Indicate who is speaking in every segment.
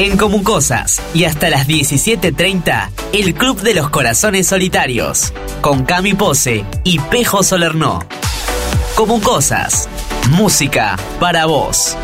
Speaker 1: En Comucosas y hasta las 17.30, el Club de los Corazones Solitarios, con Cami Pose y Pejo Solernó. Comucosas, música para vos.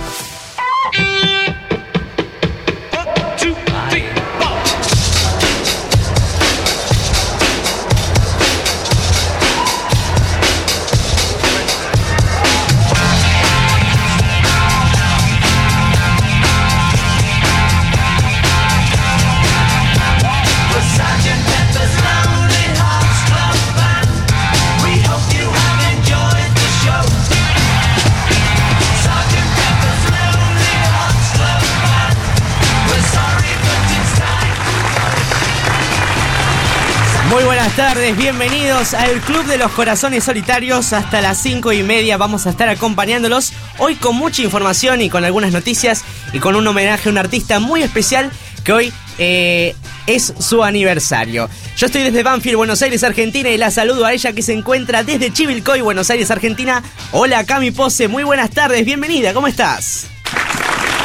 Speaker 2: Bienvenidos al Club de los Corazones Solitarios. Hasta las 5 y media vamos a estar acompañándolos. Hoy con mucha información y con algunas noticias y con un homenaje a un artista muy especial que hoy eh, es su aniversario. Yo estoy desde Banfield, Buenos Aires, Argentina y la saludo a ella que se encuentra desde Chivilcoy, Buenos Aires, Argentina. Hola Cami Pose, muy buenas tardes, bienvenida, ¿cómo estás?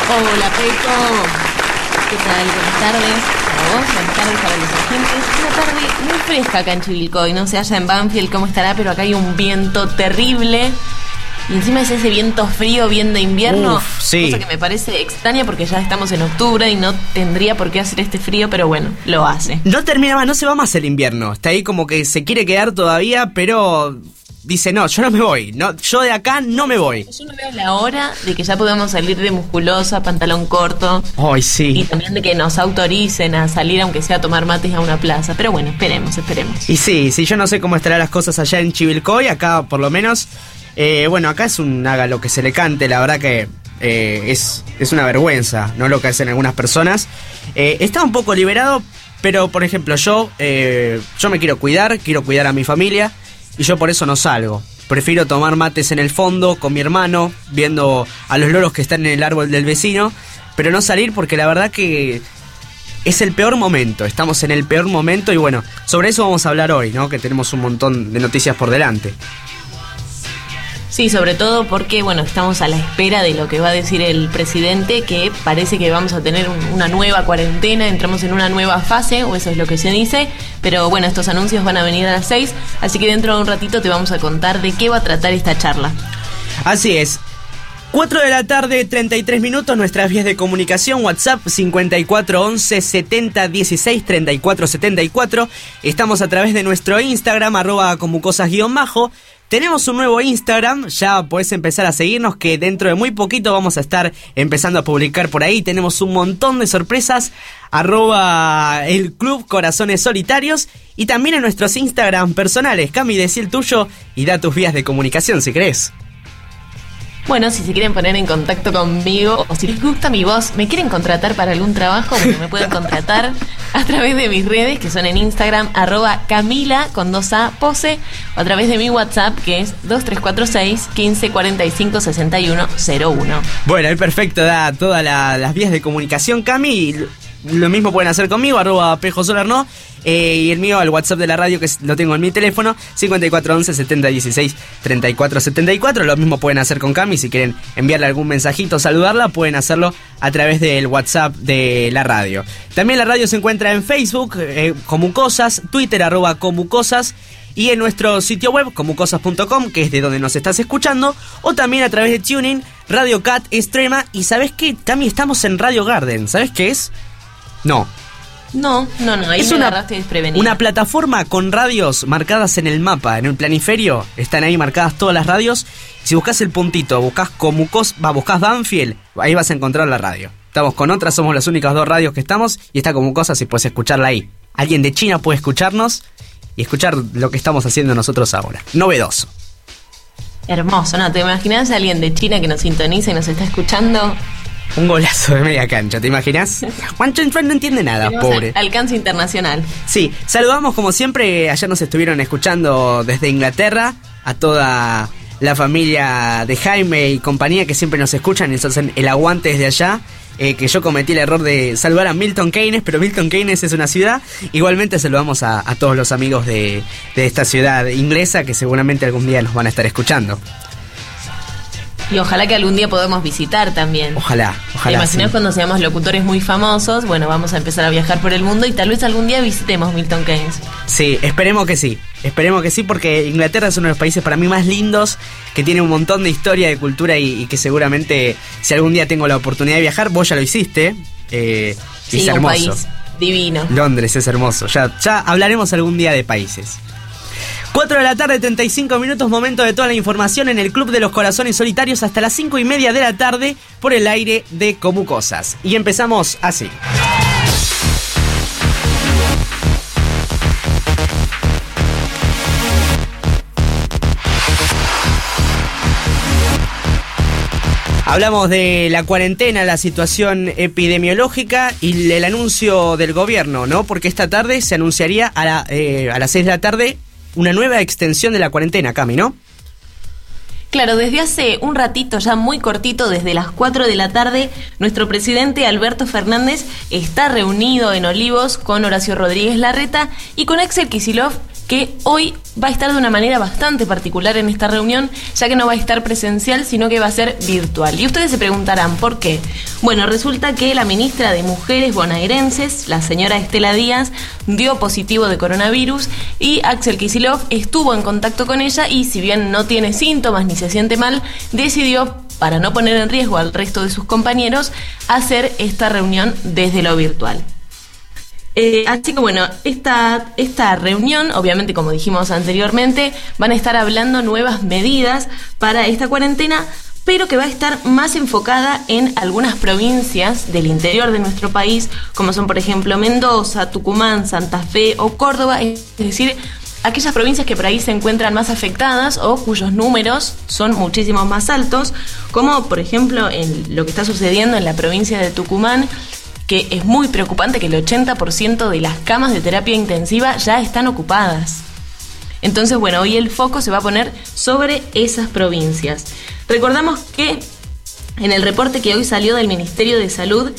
Speaker 3: Hola Peco, ¿qué tal? Buenas tardes vos, buenas tardes para los agentes. Una tarde muy fresca acá en Chivilcoy, no sé allá en Banfield cómo estará, pero acá hay un viento terrible. Y encima es ese viento frío, bien de invierno.
Speaker 2: Uf, sí.
Speaker 3: Cosa que me parece extraña porque ya estamos en octubre y no tendría por qué hacer este frío, pero bueno, lo hace.
Speaker 2: No termina más, no se va más el invierno. Está ahí como que se quiere quedar todavía, pero dice, no, yo no me voy. No, yo de acá no me voy.
Speaker 3: Yo no veo la hora de que ya podamos salir de musculosa, pantalón corto.
Speaker 2: Ay,
Speaker 3: Y
Speaker 2: sí.
Speaker 3: también de que nos autoricen a salir, aunque sea a tomar mates a una plaza. Pero bueno, esperemos, esperemos.
Speaker 2: Y sí, sí, yo no sé cómo estarán las cosas allá en Chivilcoy, acá por lo menos. eh, bueno, acá es un haga lo que se le cante, la verdad que eh, es, es una vergüenza, ¿no? Lo que hacen algunas personas. Eh, está un poco liberado, pero por ejemplo, yo, yo me quiero cuidar, quiero cuidar a mi familia, y yo por eso no salgo. Prefiero tomar mates en el fondo con mi hermano, viendo a los loros que están en el árbol del vecino, pero no salir porque la verdad que es el peor momento, estamos en el peor momento y bueno, sobre eso vamos a hablar hoy, ¿no? Que tenemos un montón de noticias por delante.
Speaker 3: Sí, sobre todo porque, bueno, estamos a la espera de lo que va a decir el presidente, que parece que vamos a tener un- una nueva cuarentena, entramos en una nueva fase, o eso es lo que se dice, pero bueno, estos anuncios van a venir a las 6, así que dentro de un ratito te vamos a contar de qué va a tratar esta charla.
Speaker 2: Así es. 4 de la tarde, 33 minutos, nuestras vías de comunicación, WhatsApp 5411 70 16 34 74. Estamos a través de nuestro Instagram, arroba comucosas-bajo. Tenemos un nuevo Instagram, ya podés empezar a seguirnos que dentro de muy poquito vamos a estar empezando a publicar por ahí. Tenemos un montón de sorpresas, arroba el Club Corazones Solitarios y también en nuestros Instagram personales. Cami, decí el tuyo y da tus vías de comunicación si querés.
Speaker 3: Bueno, si se quieren poner en contacto conmigo o si les gusta mi voz, me quieren contratar para algún trabajo, bueno, me pueden contratar a través de mis redes que son en Instagram, arroba Camila con 2A pose, o a través de mi WhatsApp que es 2346 1545 6101.
Speaker 2: Bueno, ahí perfecto, da todas la- las vías de comunicación, Cami. Lo mismo pueden hacer conmigo, arroba Pejo Solar, ¿no? Eh, y el mío al WhatsApp de la radio, que lo tengo en mi teléfono, 5411 7016 3474. Lo mismo pueden hacer con Cami. Si quieren enviarle algún mensajito, saludarla, pueden hacerlo a través del WhatsApp de la radio. También la radio se encuentra en Facebook, eh, Comucosas, Twitter, arroba Comucosas. Y en nuestro sitio web, comucosas.com, que es de donde nos estás escuchando, o también a través de Tuning, Radio Cat, Extrema, y ¿sabes qué? También estamos en Radio Garden, ¿sabes qué es? No.
Speaker 3: No, no, no, ahí
Speaker 2: es
Speaker 3: me
Speaker 2: una, una plataforma con radios marcadas en el mapa, en el planiferio, están ahí marcadas todas las radios. Si buscas el puntito, buscas Comucos, va, buscas Banfield, ahí vas a encontrar la radio. Estamos con otras, somos las únicas dos radios que estamos, y está Comucosas y puedes escucharla ahí. Alguien de China puede escucharnos y escuchar lo que estamos haciendo nosotros ahora. Novedoso.
Speaker 3: Hermoso, ¿no? ¿Te imaginas a alguien de China que nos sintoniza y nos está escuchando?
Speaker 2: Un golazo de media cancha, ¿te imaginas? Juan Chen no entiende nada,
Speaker 3: Tenemos
Speaker 2: pobre.
Speaker 3: al- Alcance internacional.
Speaker 2: Sí, saludamos como siempre, ayer nos estuvieron escuchando desde Inglaterra a toda la familia de Jaime y compañía que siempre nos escuchan y nos hacen el aguante desde allá. eh, que yo cometí el error de saludar a Milton Keynes, pero Milton Keynes es una ciudad. Igualmente saludamos a, a todos los amigos de, de esta ciudad inglesa que seguramente algún día nos van a estar escuchando.
Speaker 3: Y ojalá que algún día podamos visitar también.
Speaker 2: Ojalá, ojalá. Sí.
Speaker 3: cuando seamos locutores muy famosos, bueno, vamos a empezar a viajar por el mundo y tal vez algún día visitemos Milton Keynes.
Speaker 2: Sí, esperemos que sí. Esperemos que sí, porque Inglaterra es uno de los países para mí más lindos, que tiene un montón de historia, de cultura y, y que seguramente si algún día tengo la oportunidad de viajar, vos ya lo hiciste. eh, y
Speaker 3: Sí,
Speaker 2: es
Speaker 3: un
Speaker 2: hermoso.
Speaker 3: país divino.
Speaker 2: Londres es hermoso. Ya, ya hablaremos algún día de países. 4 de la tarde, 35 minutos, momento de toda la información en el Club de los Corazones Solitarios hasta las 5 y media de la tarde por el aire de Como Cosas. Y empezamos así. Hablamos de la cuarentena, la situación epidemiológica y el anuncio del gobierno, ¿no? Porque esta tarde se anunciaría a, eh, a las 6 de la tarde una nueva extensión de la cuarentena, Cami, ¿no?
Speaker 3: Claro, desde hace un ratito, ya muy cortito, desde las 4 de la tarde, nuestro presidente Alberto Fernández está reunido en Olivos con Horacio Rodríguez Larreta y con Axel Kisilov, que hoy va a estar de una manera bastante particular en esta reunión, ya que no va a estar presencial, sino que va a ser virtual. Y ustedes se preguntarán, ¿por qué? Bueno, resulta que la ministra de Mujeres bonaerenses, la señora Estela Díaz, dio positivo de coronavirus y Axel Kisilov estuvo en contacto con ella y si bien no tiene síntomas ni se siente mal, decidió para no poner en riesgo al resto de sus compañeros, hacer esta reunión desde lo virtual. Eh, así que bueno, esta, esta reunión, obviamente como dijimos anteriormente, van a estar hablando nuevas medidas para esta cuarentena, pero que va a estar más enfocada en algunas provincias del interior de nuestro país, como son por ejemplo Mendoza, Tucumán, Santa Fe o Córdoba, es decir, aquellas provincias que por ahí se encuentran más afectadas o cuyos números son muchísimo más altos, como por ejemplo en lo que está sucediendo en la provincia de Tucumán, que es muy preocupante que el 80% de las camas de terapia intensiva ya están ocupadas. Entonces, bueno, hoy el foco se va a poner sobre esas provincias. Recordamos que en el reporte que hoy salió del Ministerio de Salud,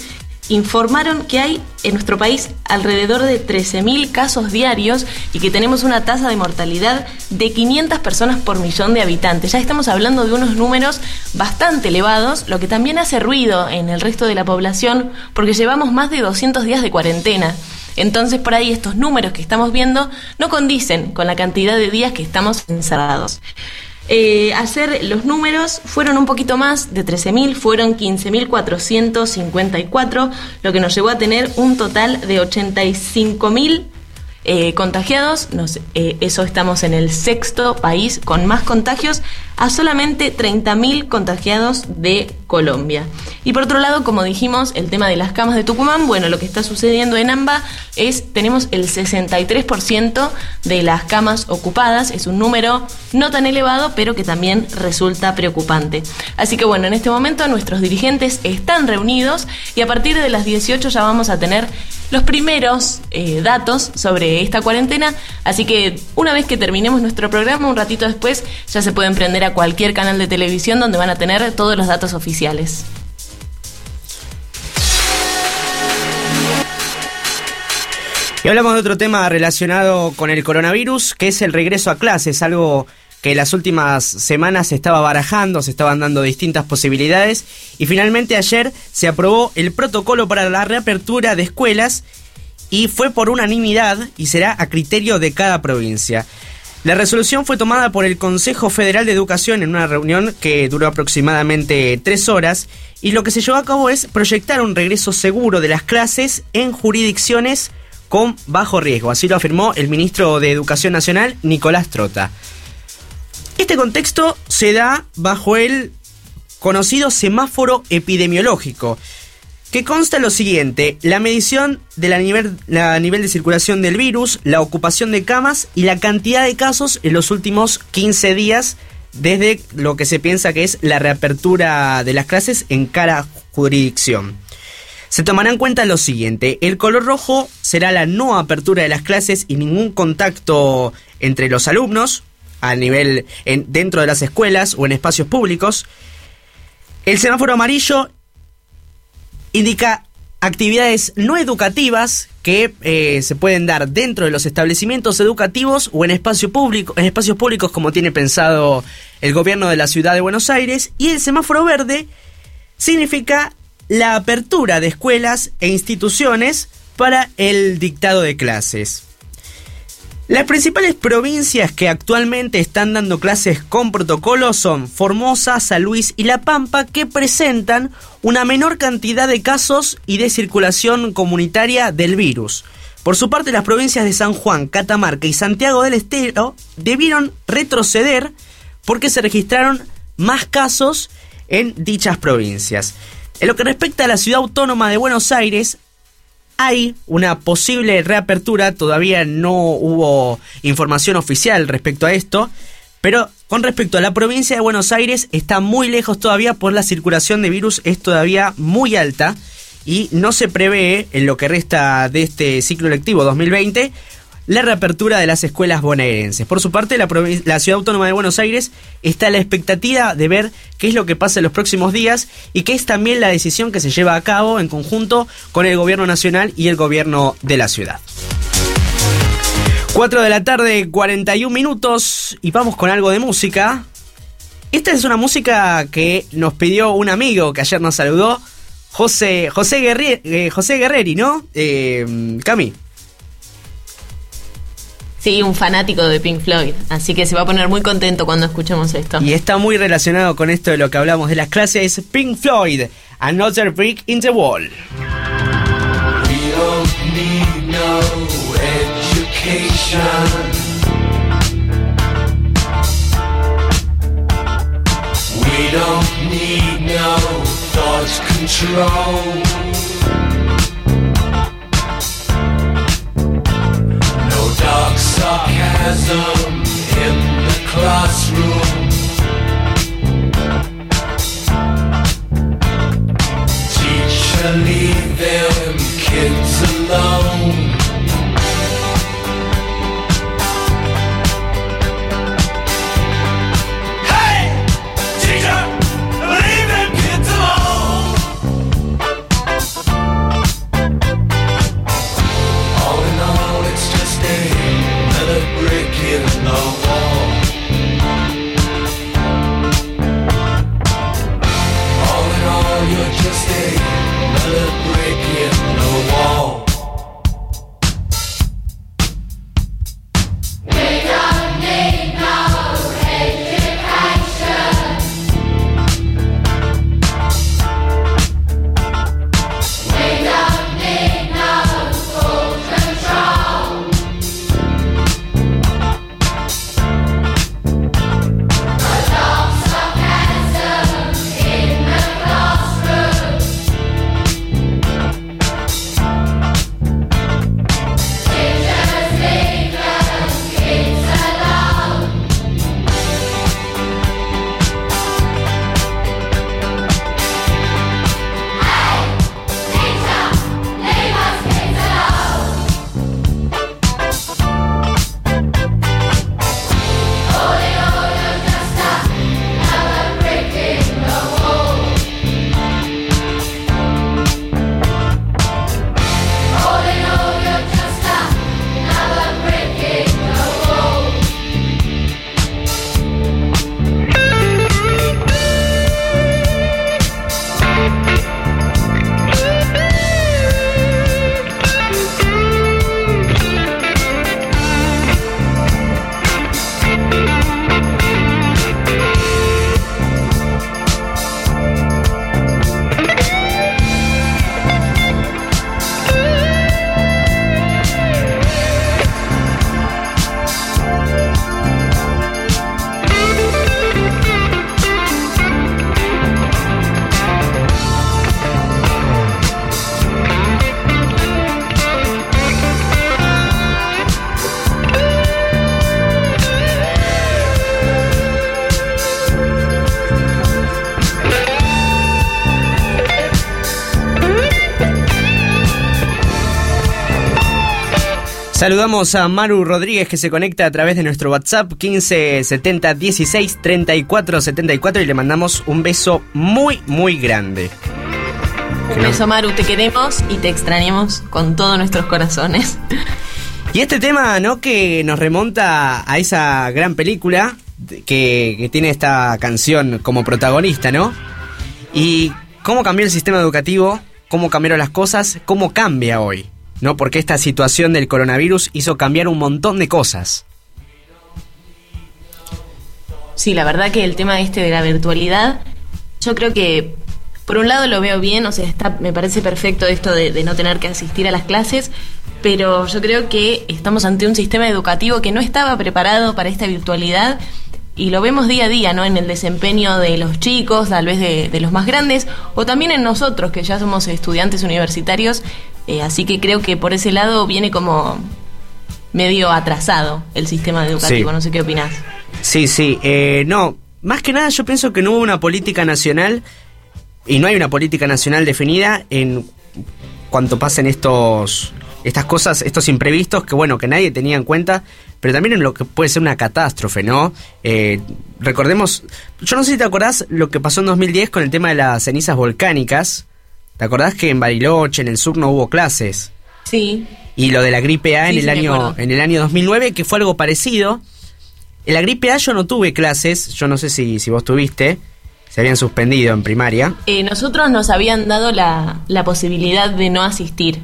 Speaker 3: informaron que hay en nuestro país alrededor de 13.000 casos diarios y que tenemos una tasa de mortalidad de 500 personas por millón de habitantes. Ya estamos hablando de unos números bastante elevados, lo que también hace ruido en el resto de la población porque llevamos más de 200 días de cuarentena. Entonces por ahí estos números que estamos viendo no condicen con la cantidad de días que estamos encerrados. Eh, ayer los números fueron un poquito más de 13.000, fueron 15.454, lo que nos llevó a tener un total de 85.000 eh, contagiados. Nos, eh, eso estamos en el sexto país con más contagios, a solamente 30.000 contagiados de Colombia. Y por otro lado, como dijimos, el tema de las camas de Tucumán, bueno, lo que está sucediendo en AMBA es, tenemos el 63% de las camas ocupadas, es un número no tan elevado, pero que también resulta preocupante. Así que bueno, en este momento nuestros dirigentes están reunidos y a partir de las 18 ya vamos a tener los primeros eh, datos sobre esta cuarentena, así que una vez que terminemos nuestro programa, un ratito después, ya se pueden prender a cualquier canal de televisión donde van a tener todos los datos oficiales.
Speaker 2: Y hablamos de otro tema relacionado con el coronavirus, que es el regreso a clases, algo que las últimas semanas se estaba barajando, se estaban dando distintas posibilidades y finalmente ayer se aprobó el protocolo para la reapertura de escuelas y fue por unanimidad y será a criterio de cada provincia. La resolución fue tomada por el Consejo Federal de Educación en una reunión que duró aproximadamente tres horas y lo que se llevó a cabo es proyectar un regreso seguro de las clases en jurisdicciones con bajo riesgo. Así lo afirmó el ministro de Educación Nacional, Nicolás Trota. Este contexto se da bajo el conocido semáforo epidemiológico, que consta lo siguiente, la medición de la nivel, la nivel de circulación del virus, la ocupación de camas y la cantidad de casos en los últimos 15 días desde lo que se piensa que es la reapertura de las clases en cada jurisdicción. Se tomará en cuenta lo siguiente, el color rojo será la no apertura de las clases y ningún contacto entre los alumnos a nivel en, dentro de las escuelas o en espacios públicos. El semáforo amarillo indica actividades no educativas que eh, se pueden dar dentro de los establecimientos educativos o en, espacio público, en espacios públicos como tiene pensado el gobierno de la ciudad de Buenos Aires. Y el semáforo verde significa la apertura de escuelas e instituciones para el dictado de clases. Las principales provincias que actualmente están dando clases con protocolo son Formosa, San Luis y La Pampa, que presentan una menor cantidad de casos y de circulación comunitaria del virus. Por su parte, las provincias de San Juan, Catamarca y Santiago del Estero debieron retroceder porque se registraron más casos en dichas provincias. En lo que respecta a la ciudad autónoma de Buenos Aires, hay una posible reapertura, todavía no hubo información oficial respecto a esto, pero con respecto a la provincia de Buenos Aires está muy lejos todavía por la circulación de virus es todavía muy alta y no se prevé en lo que resta de este ciclo lectivo 2020 la reapertura de las escuelas bonaerenses. Por su parte, la, Ciudad Autónoma de Buenos Aires está a la expectativa de ver qué es lo que pasa en los próximos días y qué es también la decisión que se lleva a cabo en conjunto con el gobierno nacional y el gobierno de la ciudad. 4 de la tarde, 41 minutos y vamos con algo de música. Esta es una música que nos pidió un amigo que ayer nos saludó, José, José, Guerri, eh, José Guerreri, ¿no? Eh, Cami.
Speaker 3: Sí, un fanático de Pink Floyd, así que se va a poner muy contento cuando escuchemos esto.
Speaker 2: Y está muy relacionado con esto de lo que hablamos de las clases Pink Floyd, Another Brick in the Wall. We don't need no education. We don't need no thought control. Dark sarcasm in the classroom. Teacher, Saludamos a Maru Rodríguez que se conecta a través de nuestro WhatsApp 15 70 16 34 74 y le mandamos un beso muy muy grande.
Speaker 3: Un beso, Maru, te queremos y te extrañamos con todos nuestros corazones.
Speaker 2: Y este tema, ¿no? Que nos remonta a esa gran película que, que tiene esta canción como protagonista, ¿no? Y cómo cambió el sistema educativo, cómo cambiaron las cosas, cómo cambia hoy, ¿no? Porque esta situación del coronavirus hizo cambiar un montón de cosas.
Speaker 3: Sí, la verdad que el tema este de la virtualidad, yo creo que por un lado lo veo bien, o sea, está, me parece perfecto esto de, no tener que asistir a las clases, pero yo creo que estamos ante un sistema educativo que no estaba preparado para esta virtualidad y lo vemos día a día, ¿no? En el desempeño de los chicos, tal vez de los más grandes, o también en nosotros, que ya somos estudiantes universitarios, eh, así que creo que por ese lado viene como medio atrasado el sistema educativo,
Speaker 2: Sí.
Speaker 3: no sé qué opinás.
Speaker 2: Sí, sí, eh, no, más que nada yo pienso que no hubo una política nacional y no hay una política nacional definida en cuanto pasen estos estas cosas, estos imprevistos que bueno, que nadie tenía en cuenta, pero también en lo que puede ser una catástrofe, ¿no? Eh, recordemos, yo no sé si te acordás lo que pasó en 2010 con el tema de las cenizas volcánicas. ¿Te acordás que en Bariloche, en el sur, no hubo clases?
Speaker 3: Sí,
Speaker 2: Y lo de la gripe A
Speaker 3: Sí,
Speaker 2: en, el año, en el año 2009, que fue algo parecido. En la gripe A yo no tuve clases, yo no sé si, si vos tuviste, se habían suspendido en primaria.
Speaker 3: Eh, nosotros nos habían dado la, la posibilidad de no asistir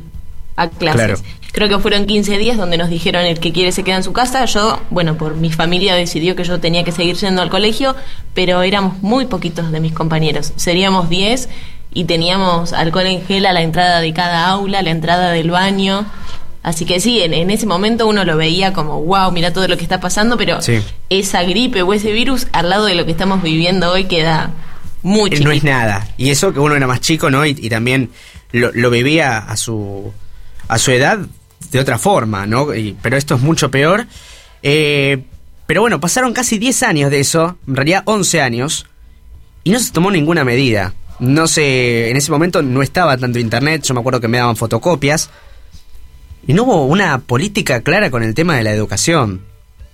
Speaker 3: a clases.
Speaker 2: Claro.
Speaker 3: Creo que fueron 15 días donde nos dijeron el que quiere se queda en su casa. Yo, bueno, por mi familia decidió que yo tenía que seguir yendo al colegio, pero éramos muy poquitos de mis compañeros. Seríamos 10 y teníamos alcohol en gel a la entrada de cada aula, a la entrada del baño. Así que sí, en, en ese momento uno lo veía como, wow, mira todo lo que está pasando, pero
Speaker 2: Sí.
Speaker 3: esa gripe o ese virus al lado de lo que estamos viviendo hoy queda muy
Speaker 2: Eh,
Speaker 3: chiquito.
Speaker 2: No es nada. Y eso que uno era más chico, ¿no? Y, y también lo, lo vivía a su, a su edad de otra forma, ¿no? Y- pero esto es mucho peor. Eh, pero bueno, pasaron casi 10 años de eso, en realidad 11 años, y no se tomó ninguna medida. No sé, en ese momento no estaba tanto internet, yo me acuerdo que me daban fotocopias, y no hubo una política clara con el tema de la educación.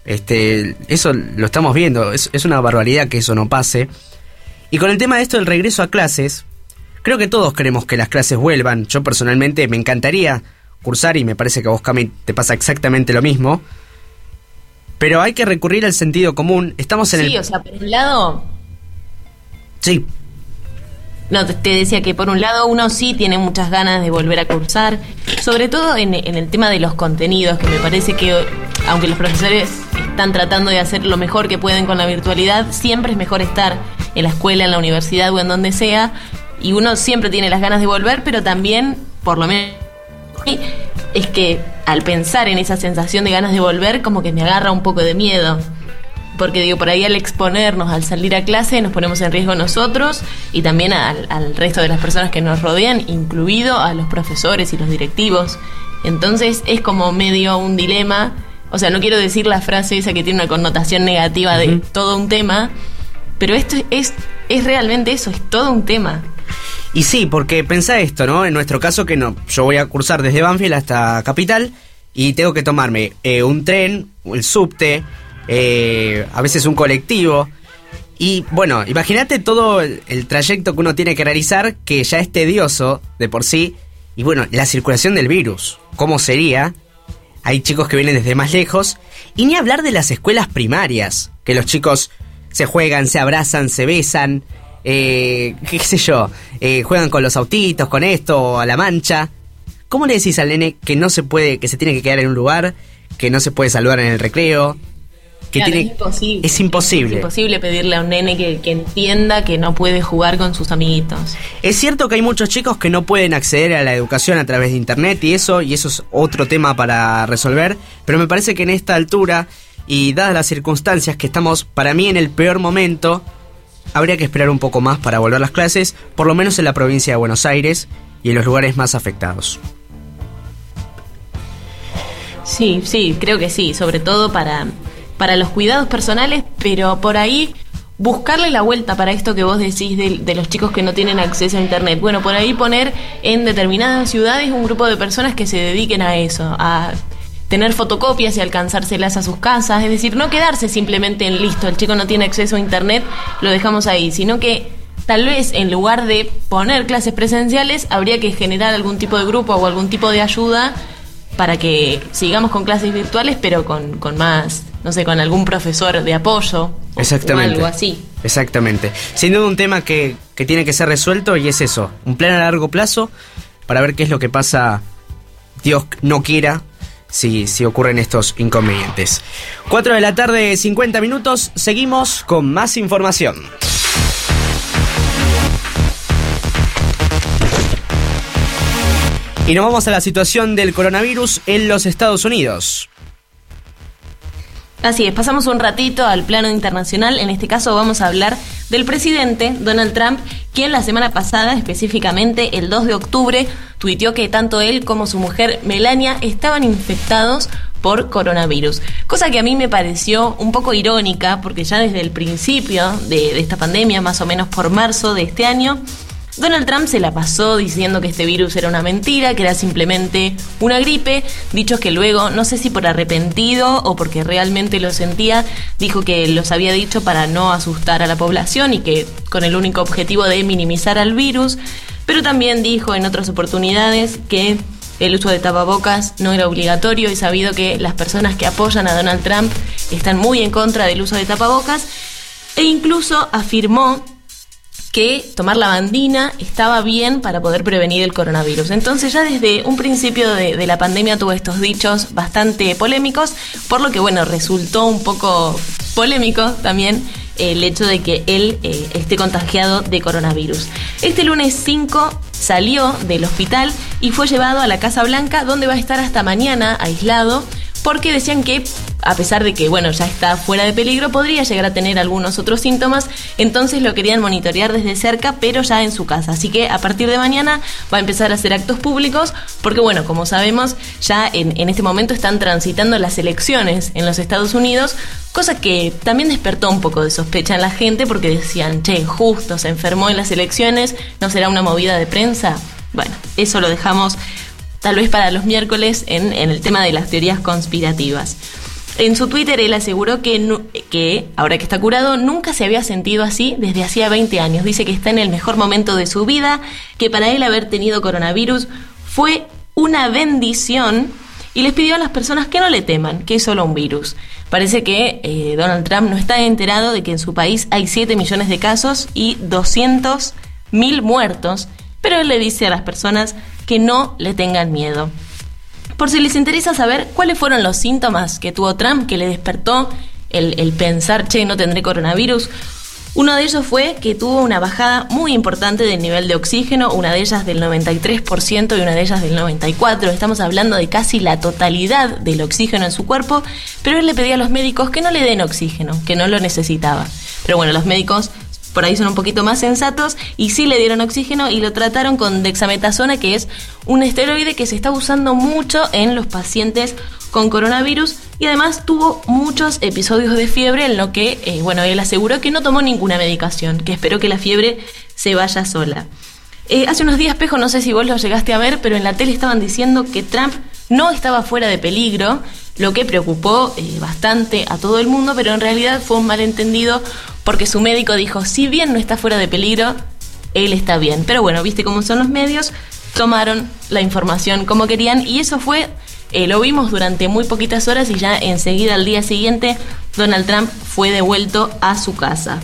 Speaker 2: Este, eso lo estamos viendo, es, es una barbaridad que eso no pase. Y con el tema de esto del regreso a clases, creo que todos queremos que las clases vuelvan. Yo personalmente me encantaría cursar y me parece que a vos, Cami, te pasa exactamente lo mismo. Pero hay que recurrir al sentido común. Estamos en
Speaker 3: Sí,
Speaker 2: el...
Speaker 3: o sea, por un lado,
Speaker 2: Sí,
Speaker 3: no, te, decía que por un lado uno sí tiene muchas ganas de volver a cursar, sobre todo en, en el tema de los contenidos, que me parece que aunque los profesores están tratando de hacer lo mejor que pueden con la virtualidad, siempre es mejor estar en la escuela, en la universidad o en donde sea, y uno siempre tiene las ganas de volver, pero también, por lo menos, es que al pensar en esa sensación de ganas de volver, como que me agarra un poco de miedo. Porque digo, por ahí al exponernos, al salir a clase, nos ponemos en riesgo nosotros y también al, al resto de las personas que nos rodean, incluido a los profesores y los directivos. Entonces es como medio un dilema. O sea, no quiero decir la frase esa que tiene una connotación negativa de todo un tema, pero esto es, es realmente eso, es todo un tema.
Speaker 2: Y sí, porque pensá esto, ¿no? En nuestro caso que no, yo voy a cursar desde Banfield hasta Capital y tengo que tomarme eh, un tren, el subte, eh, a veces un colectivo. Y bueno, imagínate todo el, trayecto que uno tiene que realizar, que ya es tedioso de por sí. Y bueno, la circulación del virus, ¿cómo sería? Hay chicos que vienen desde más lejos. Y ni hablar de las escuelas primarias, que los chicos se juegan, se abrazan, se besan, eh, qué sé yo, eh, juegan con los autitos, con esto, a la mancha. ¿Cómo le decís al nene que no se puede, que se tiene que quedar en un lugar, que no se puede saludar en el recreo? Que
Speaker 3: Claro,
Speaker 2: tiene,
Speaker 3: es imposible.
Speaker 2: Es imposible.
Speaker 3: Es imposible pedirle a un nene que, que entienda que no puede jugar con sus amiguitos.
Speaker 2: Es cierto que hay muchos chicos que no pueden acceder a la educación a través de internet y eso, y eso es otro tema para resolver, pero me parece que en esta altura y dadas las circunstancias que estamos para mí en el peor momento, habría que esperar un poco más para volver a las clases, por lo menos en la provincia de Buenos Aires y en los lugares más afectados.
Speaker 3: Sí, sí, creo que sí, sobre todo para, para los cuidados personales, pero por ahí buscarle la vuelta para esto que vos decís de, de los chicos que no tienen acceso a Internet. Bueno, por ahí poner en determinadas ciudades un grupo de personas que se dediquen a eso, a tener fotocopias y alcanzárselas a sus casas, es decir, no quedarse simplemente en listo, el chico no tiene acceso a Internet, lo dejamos ahí, sino que tal vez en lugar de poner clases presenciales, habría que generar algún tipo de grupo o algún tipo de ayuda para que sigamos con clases virtuales, pero con, con más, no sé, con algún profesor de apoyo o-
Speaker 2: Exactamente.
Speaker 3: o algo así.
Speaker 2: Exactamente. Sin duda un tema que, que tiene que ser resuelto y es eso, un plan a largo plazo para ver qué es lo que pasa, Dios no quiera, si, si ocurren estos inconvenientes. 4 de la tarde, 50 minutos, seguimos con más información. Y nos vamos a la situación del coronavirus en los Estados Unidos.
Speaker 3: Así es, pasamos un ratito al plano internacional. En este caso vamos a hablar del presidente Donald Trump, quien la semana pasada, específicamente el 2 de octubre, tuiteó que tanto él como su mujer Melania estaban infectados por coronavirus. Cosa que a mí me pareció un poco irónica, porque ya desde el principio de, de esta pandemia, más o menos por marzo de este año, Donald Trump se la pasó diciendo que este virus era una mentira, que era simplemente una gripe, dichos que luego, no sé si por arrepentido o porque realmente lo sentía, dijo que los había dicho para no asustar a la población y que con el único objetivo de minimizar al virus, pero también dijo en otras oportunidades que el uso de tapabocas no era obligatorio y sabido que las personas que apoyan a Donald Trump están muy en contra del uso de tapabocas e incluso afirmó que tomar lavandina estaba bien para poder prevenir el coronavirus. Entonces ya desde un principio de, de, la pandemia tuvo estos dichos bastante polémicos, por lo que bueno, resultó un poco polémico también el hecho de que él eh, esté contagiado de coronavirus. Este lunes 5 salió del hospital y fue llevado a la Casa Blanca donde va a estar hasta mañana aislado porque decían que a pesar de que bueno ya está fuera de peligro podría llegar a tener algunos otros síntomas. Entonces lo querían monitorear desde cerca pero ya en su casa. Así que a partir de mañana va a empezar a hacer actos públicos porque bueno como sabemos ya en, en este momento están transitando las elecciones en los Estados Unidos cosa que también despertó un poco de sospecha en la gente porque decían che justo se enfermó en las elecciones no será una movida de prensa bueno eso lo dejamos tal vez para los miércoles en, el tema de las teorías conspirativas. En su Twitter él aseguró que, que, ahora que está curado, nunca se había sentido así desde hacía 20 años. Dice que está en el mejor momento de su vida, que para él haber tenido coronavirus fue una bendición y les pidió a las personas que no le teman, que es solo un virus. Parece que eh, Donald Trump no está enterado de que en su país hay 7 millones de casos y 200 mil muertos, pero él le dice a las personas que no le tengan miedo. Por si les interesa saber cuáles fueron los síntomas que tuvo Trump que le despertó el, pensar, che, no tendré coronavirus, uno de ellos fue que tuvo una bajada muy importante del nivel de oxígeno, una de ellas del 93% y una de ellas del 94%. Estamos hablando de casi la totalidad del oxígeno en su cuerpo, pero él le pedía a los médicos que no le den oxígeno, que no lo necesitaba. Pero bueno, los médicos por ahí son un poquito más sensatos y sí le dieron oxígeno y lo trataron con dexametasona, que es un esteroide que se está usando mucho en los pacientes con coronavirus y además tuvo muchos episodios de fiebre en lo que, eh, bueno, él aseguró que no tomó ninguna medicación, que esperó que la fiebre se vaya sola. Eh, hace unos días, Pejo, no sé si vos lo llegaste a ver, pero en la tele estaban diciendo que Trump no estaba fuera de peligro, lo que preocupó eh, bastante a todo el mundo, pero en realidad fue un malentendido porque su médico dijo, si bien no está fuera de peligro, él está bien. Pero bueno, viste cómo son los medios, tomaron la información como querían y eso fue, eh, lo vimos durante muy poquitas horas y ya enseguida al día siguiente Donald Trump fue devuelto a su casa.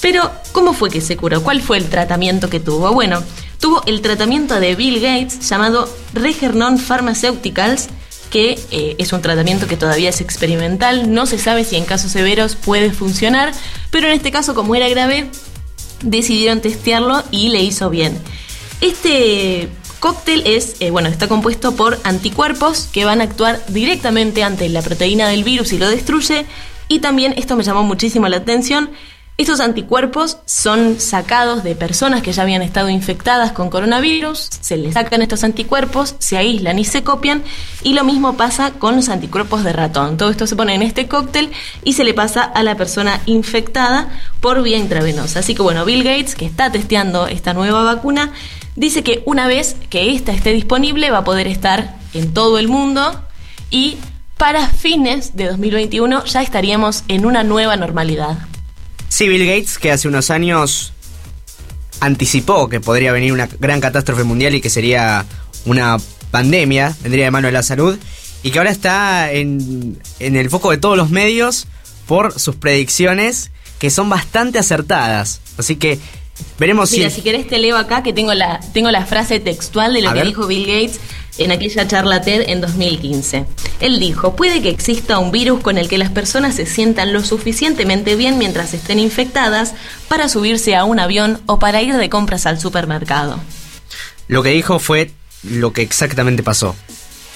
Speaker 3: Pero, ¿cómo fue que se curó? ¿Cuál fue el tratamiento que tuvo? Bueno, tuvo el tratamiento de Bill Gates llamado Regeneron Pharmaceuticals, que eh, es un tratamiento que todavía es experimental, no se sabe si en casos severos puede funcionar, pero en este caso como era grave, decidieron testearlo y le hizo bien. Este cóctel es, eh, bueno, está compuesto por anticuerpos que van a actuar directamente ante la proteína del virus y lo destruye, y también, esto me llamó muchísimo la atención, estos anticuerpos son sacados de personas que ya habían estado infectadas con coronavirus, se les sacan estos anticuerpos, se aíslan y se copian, y lo mismo pasa con los anticuerpos de ratón. Todo esto se pone en este cóctel y se le pasa a la persona infectada por vía intravenosa. Así que bueno, Bill Gates, que está testeando esta nueva vacuna, dice que una vez que esta esté disponible va a poder estar en todo el mundo y para fines de 2021 ya estaríamos en una nueva normalidad.
Speaker 2: Sí, Bill Gates, que hace unos años anticipó que podría venir una gran catástrofe mundial y que sería una pandemia, vendría de mano de la salud, y que ahora está en, en el foco de todos los medios por sus predicciones que son bastante acertadas. Así que veremos
Speaker 3: Mira,
Speaker 2: si...
Speaker 3: si querés te leo acá que tengo la, tengo la frase textual de lo
Speaker 2: A
Speaker 3: que
Speaker 2: ver.
Speaker 3: dijo Bill Gates en aquella charla TED en 2015. Él dijo, puede que exista un virus con el que las personas se sientan lo suficientemente bien mientras estén infectadas para subirse a un avión o para ir de compras al supermercado.
Speaker 2: Lo que dijo fue lo que exactamente pasó.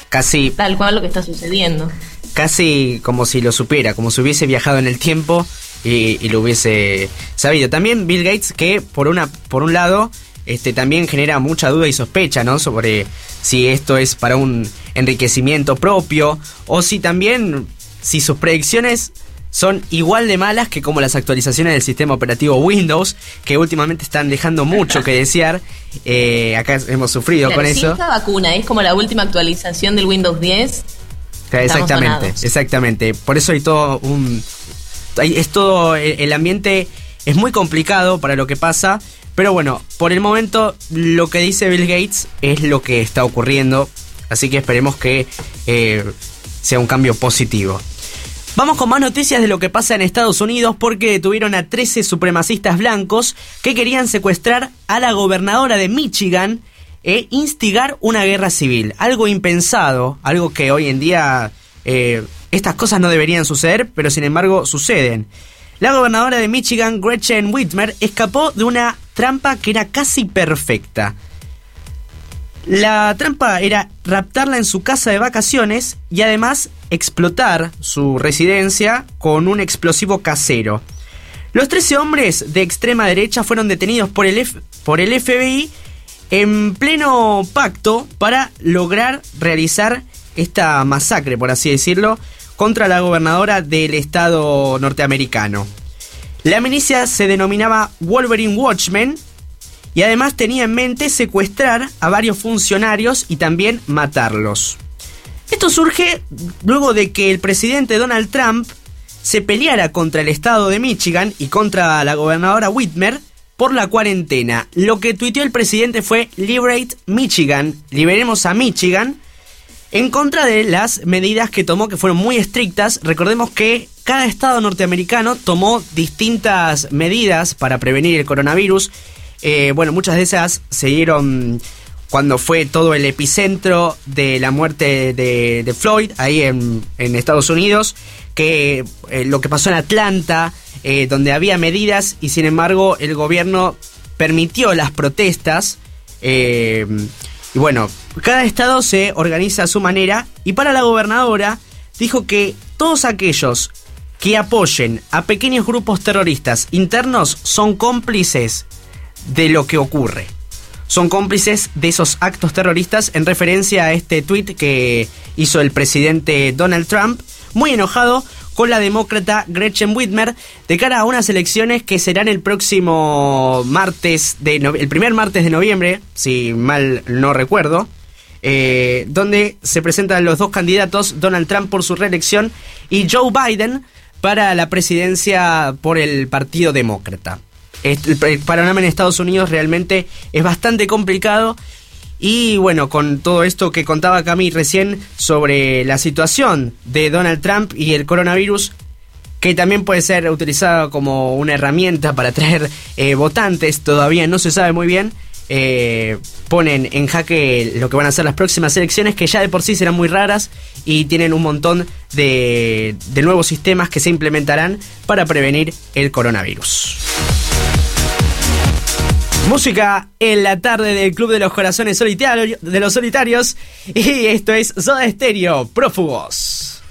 Speaker 2: Casi,
Speaker 3: Tal cual lo que está sucediendo.
Speaker 2: casi como si lo supiera, como si hubiese viajado en el tiempo y, y lo hubiese sabido. También Bill Gates, que por una, por un lado, este también genera mucha duda y sospecha, ¿no? Sobre si esto es para un enriquecimiento propio o si también si sus predicciones son igual de malas que como las actualizaciones del sistema operativo Windows, que últimamente están dejando mucho que desear. Eh, acá hemos sufrido
Speaker 3: Claro,
Speaker 2: con eso.
Speaker 3: esta vacuna es como la última actualización del Windows 10,
Speaker 2: Claro,
Speaker 3: Estamos
Speaker 2: Exactamente, exactamente. Por eso hay todo un. Es todo. El el ambiente es muy complicado para lo que pasa. Pero bueno, por el momento lo que dice Bill Gates es lo que está ocurriendo. Así que esperemos que eh, sea un cambio positivo. Vamos con más noticias de lo que pasa en Estados Unidos porque detuvieron a 13 supremacistas blancos que querían secuestrar a la gobernadora de Michigan e instigar una guerra civil. Algo impensado, algo que hoy en día eh, estas cosas no deberían suceder, pero sin embargo suceden. La gobernadora de Michigan, Gretchen Whitmer, escapó de una trampa que era casi perfecta. La trampa era raptarla en su casa de vacaciones y además explotar su residencia con un explosivo casero. Los 13 hombres de extrema derecha fueron detenidos por el, por el FBI en pleno pacto para lograr realizar esta masacre, por así decirlo, contra la gobernadora del estado norteamericano. La milicia se denominaba Wolverine Watchmen y además tenía en mente secuestrar a varios funcionarios y también matarlos. Esto surge luego de que el presidente Donald Trump se peleara contra el estado de Michigan y contra la gobernadora Whitmer por la cuarentena. Lo que tuiteó el presidente fue Liberate Michigan, liberemos a Michigan, en contra de las medidas que tomó que fueron muy estrictas. Recordemos que cada estado norteamericano tomó distintas medidas para prevenir el coronavirus. Eh, bueno, muchas de esas se dieron cuando fue todo el epicentro de la muerte de, Floyd ahí en, Estados Unidos, que eh, lo que pasó en Atlanta, eh, donde había medidas y sin embargo el gobierno permitió las protestas. Y bueno, cada estado se organiza a su manera y para la gobernadora dijo que todos aquellos que apoyen a pequeños grupos terroristas internos son cómplices de lo que ocurre. Son cómplices de esos actos terroristas en referencia a este tuit que hizo el presidente Donald Trump, muy enojado con la demócrata Gretchen Whitmer de cara a unas elecciones que serán el próximo martes, de el primer martes de noviembre, si mal no recuerdo, eh, donde se presentan los dos candidatos, Donald Trump por su reelección y Joe Biden para la presidencia por el Partido Demócrata. El panorama en Estados Unidos realmente es bastante complicado y bueno, con todo esto que contaba Cami recién sobre la situación de Donald Trump y el coronavirus, que también puede ser utilizado como una herramienta para atraer eh, votantes, todavía no se sabe muy bien. eh, ponen en jaque lo que van a ser las próximas elecciones, que ya de por sí serán muy raras y tienen un montón de, de nuevos sistemas que se implementarán para prevenir el coronavirus. Música en la tarde del Club de los Corazones Solitarios, de los Solitarios. Y esto es Soda Stereo, Prófugos.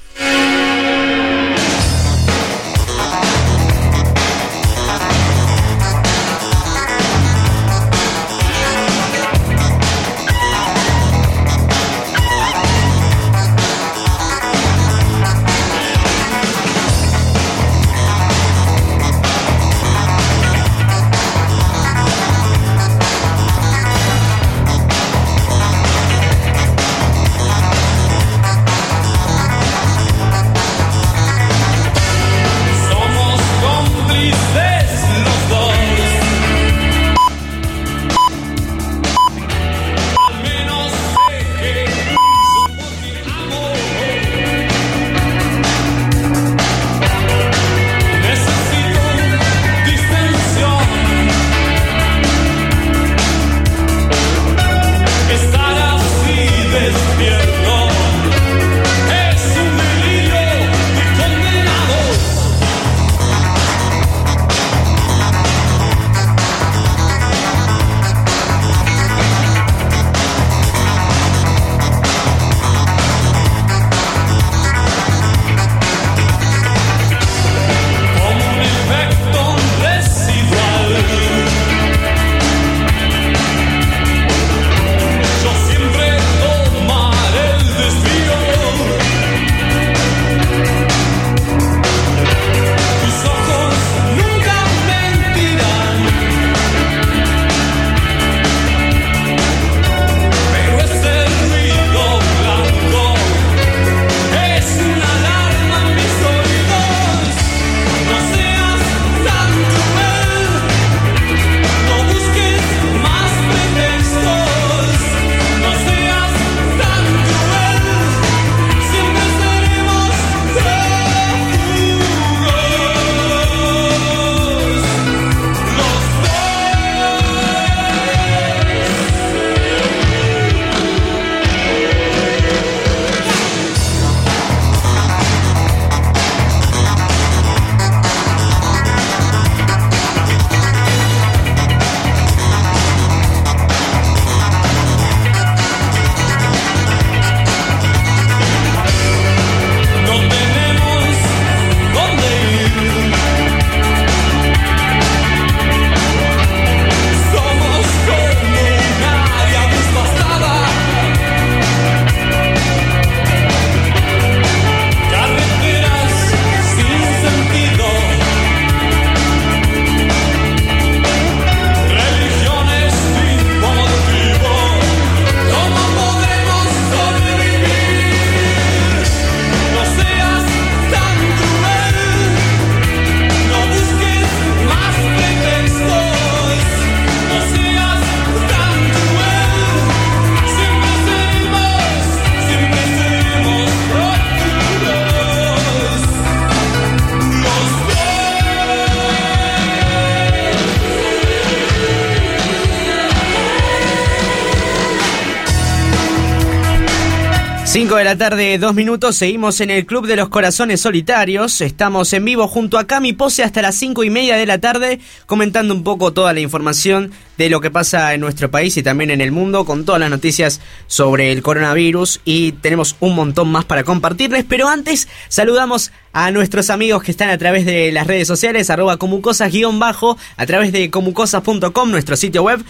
Speaker 2: 5 de la tarde, dos minutos, seguimos en el Club de los Corazones Solitarios. Estamos en vivo junto a Cami Pose hasta las cinco y media de la tarde, comentando un poco toda la información de lo que pasa en nuestro país y también en el mundo, con todas las noticias sobre el coronavirus. Y tenemos un montón más para compartirles. Pero antes, saludamos a nuestros amigos que están a través de las redes sociales, arroba comucosas-bajo, a través de comucosas.com, nuestro sitio web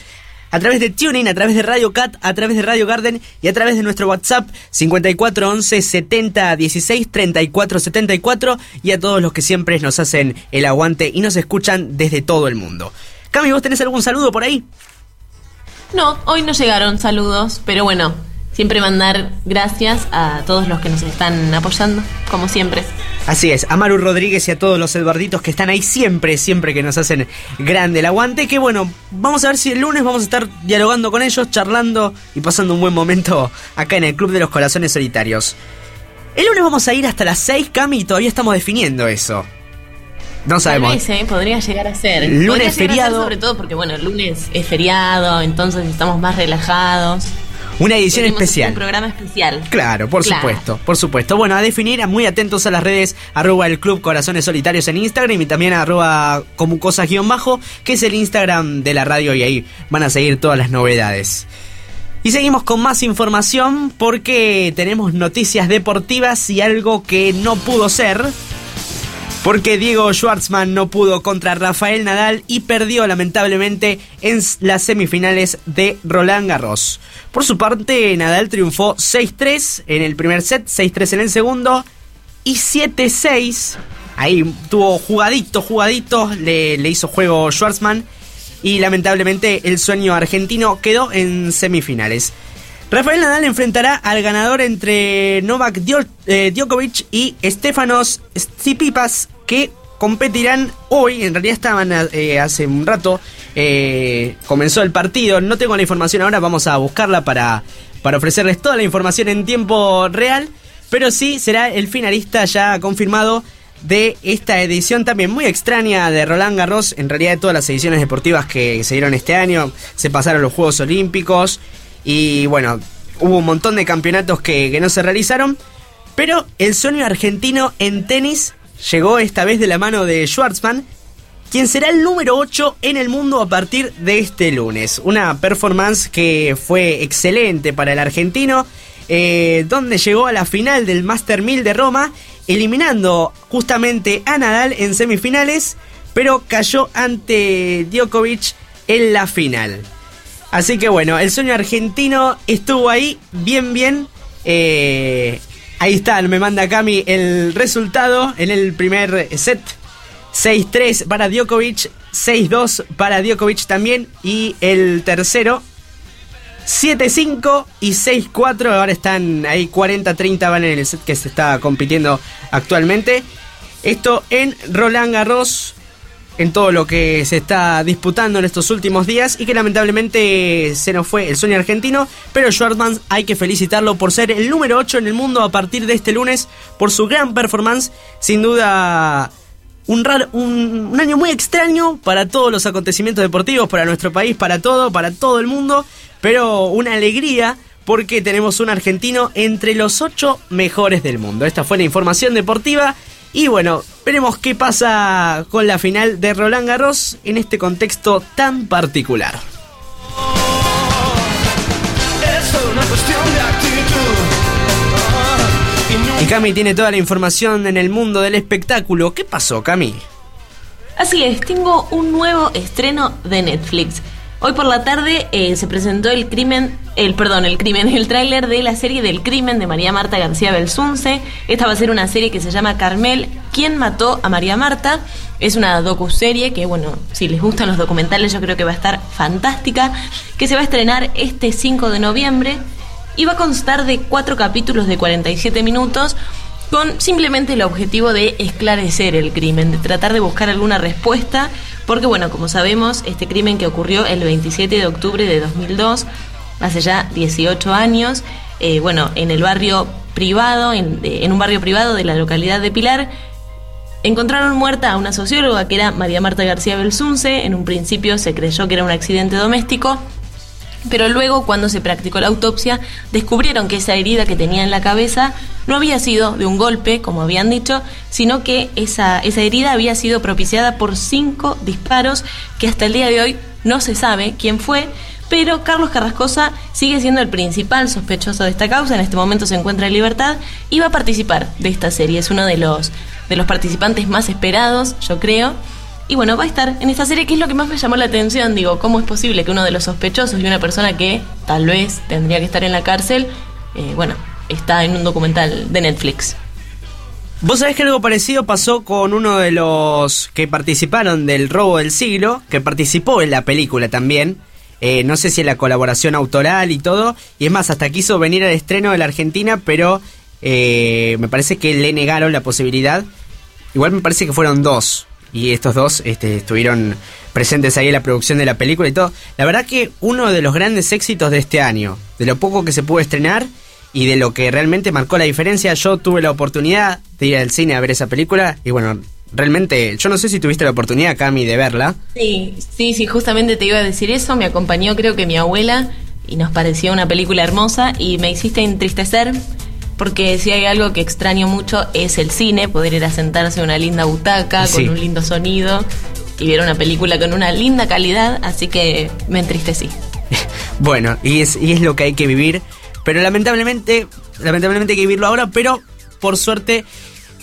Speaker 2: a través de Tuning, a través de Radio Cat, a través de Radio Garden y a través de nuestro WhatsApp 5411 70 16 34 74 y a todos los que siempre nos hacen el aguante y nos escuchan desde todo el mundo. Cami, ¿vos tenés algún saludo por ahí?
Speaker 3: No, hoy no llegaron saludos, pero bueno, siempre mandar gracias a todos los que nos están apoyando, como siempre.
Speaker 2: Así es, a Maru Rodríguez y a todos los Eduarditos que están ahí siempre, siempre que nos hacen grande el aguante. Que bueno, vamos a ver si el lunes vamos a estar dialogando con ellos, charlando y pasando un buen momento acá en el Club de los Corazones Solitarios. El lunes vamos a ir hasta las 6, Cami, y todavía estamos definiendo eso. No sabemos.
Speaker 3: Tal vez, ¿eh? podría llegar a ser.
Speaker 2: Lunes
Speaker 3: Podría llegar a ser
Speaker 2: feriado.
Speaker 3: sobre todo porque, bueno, el lunes es feriado, entonces estamos más relajados.
Speaker 2: Una edición especial.
Speaker 3: Un programa especial.
Speaker 2: Claro, por
Speaker 3: Claro.
Speaker 2: supuesto, por supuesto. Bueno, a definir, muy atentos a las redes arroba el Club Corazones Solitarios en Instagram y también arroba como cosas guion bajo, que es el Instagram de la radio y ahí van a seguir todas las novedades. Y seguimos con más información porque tenemos noticias deportivas y algo que no pudo ser. Porque Diego Schwartzman no pudo contra Rafael Nadal y perdió lamentablemente en las semifinales de Roland Garros. Por su parte, Nadal triunfó 6-3 en el primer set, 6-3 en el segundo y 7-6. Ahí tuvo jugadito, jugadito, le, le hizo juego Schwartzman y lamentablemente el sueño argentino quedó en semifinales. Rafael Nadal enfrentará al ganador entre Novak eh, Djokovic y Stefanos Tsitsipas que competirán hoy. En realidad estaban eh, hace un rato. eh, comenzó el partido. No tengo la información ahora. Vamos a buscarla para, para ofrecerles toda la información en tiempo real. Pero sí será el finalista ya confirmado de esta edición también muy extraña de Roland Garros. En realidad de todas las ediciones deportivas que se dieron este año. Se pasaron los Juegos Olímpicos. Y bueno, hubo un montón de campeonatos que, no se realizaron. Pero el sueño argentino en tenis llegó esta vez de la mano de Schwartzman, quien será el número 8 en el mundo a partir de este lunes. Una performance que fue excelente para el argentino, eh, donde llegó a la final del Master 1000 de Roma, eliminando justamente a Nadal en semifinales, pero cayó ante Djokovic en la final. Así que bueno, el sueño argentino estuvo ahí bien, bien. Eh, ahí está, me manda Cami el resultado en el primer set. 6-3 para Djokovic, 6-2 para Djokovic también. Y el tercero, 7-5 y 6-4. Ahora están ahí 40-30 van en el set que se está compitiendo actualmente. Esto en Roland Garros en todo lo que se está disputando en estos últimos días y que lamentablemente se nos fue el sueño argentino, pero Schwartzman hay que felicitarlo por ser el número 8 en el mundo a partir de este lunes, por su gran performance, sin duda un, un, un, año muy extraño para todos los acontecimientos deportivos, para nuestro país, para todo, para todo el mundo, pero una alegría porque tenemos un argentino entre los 8 mejores del mundo. Esta fue la información deportiva. Y bueno, veremos qué pasa con la final de Roland Garros en este contexto tan particular. Y Cami tiene toda la información en el mundo del espectáculo. ¿Qué pasó, Cami?
Speaker 3: Así es, tengo un nuevo estreno de Netflix. Hoy por la tarde eh, se presentó el crimen, el perdón, el crimen, el tráiler de la serie del crimen de María Marta García Belsunce. Esta va a ser una serie que se llama Carmel, ¿Quién mató a María Marta? Es una docuserie que, bueno, si les gustan los documentales, yo creo que va a estar fantástica. Que se va a estrenar este 5 de noviembre y va a constar de cuatro capítulos de 47 minutos con simplemente el objetivo de esclarecer el crimen, de tratar de buscar alguna respuesta, porque bueno, como sabemos, este crimen que ocurrió el 27 de octubre de 2002, hace ya 18 años, eh, bueno, en el barrio privado, en, en un barrio privado de la localidad de Pilar, encontraron muerta a una socióloga que era María Marta García Belsunce, en un principio se creyó que era un accidente doméstico, pero luego cuando se practicó la autopsia descubrieron que esa herida que tenía en la cabeza no había sido de un golpe, como habían dicho, sino que esa, esa herida había sido propiciada por cinco disparos que hasta el día de hoy no se sabe quién fue, pero Carlos Carrascosa sigue siendo el principal sospechoso de esta causa, en este momento se encuentra en libertad y va a participar de esta serie, es uno de los, de los participantes más esperados, yo creo. Y bueno, va a estar en esta serie, que es lo que más me llamó la atención. Digo, ¿cómo es posible que uno de los sospechosos y una persona que tal vez tendría que estar en la cárcel, eh, bueno, está en un documental de Netflix?
Speaker 2: Vos sabés que algo parecido pasó con uno de los que participaron del robo del siglo, que participó en la película también. Eh, no sé si en la colaboración autoral y todo. Y es más, hasta quiso venir al estreno de la Argentina, pero eh, me parece que le negaron la posibilidad. Igual me parece que fueron dos y estos dos este, estuvieron presentes ahí en la producción de la película y todo. La verdad que uno de los grandes éxitos de este año, de lo poco que se pudo estrenar y de lo que realmente marcó la diferencia, yo tuve la oportunidad de ir al cine a ver esa película y bueno, realmente, yo no sé si tuviste la oportunidad, Cami, de verla.
Speaker 3: Sí, sí, sí, justamente te iba a decir eso, me acompañó creo que mi abuela y nos pareció una película hermosa y me hiciste entristecer porque si hay algo que extraño mucho es el cine, poder ir a sentarse en una linda butaca con un lindo sonido y ver una película con una linda calidad, así que me entristecí.
Speaker 2: bueno, y es, y es lo que hay que vivir, pero lamentablemente, lamentablemente hay que vivirlo ahora, pero por suerte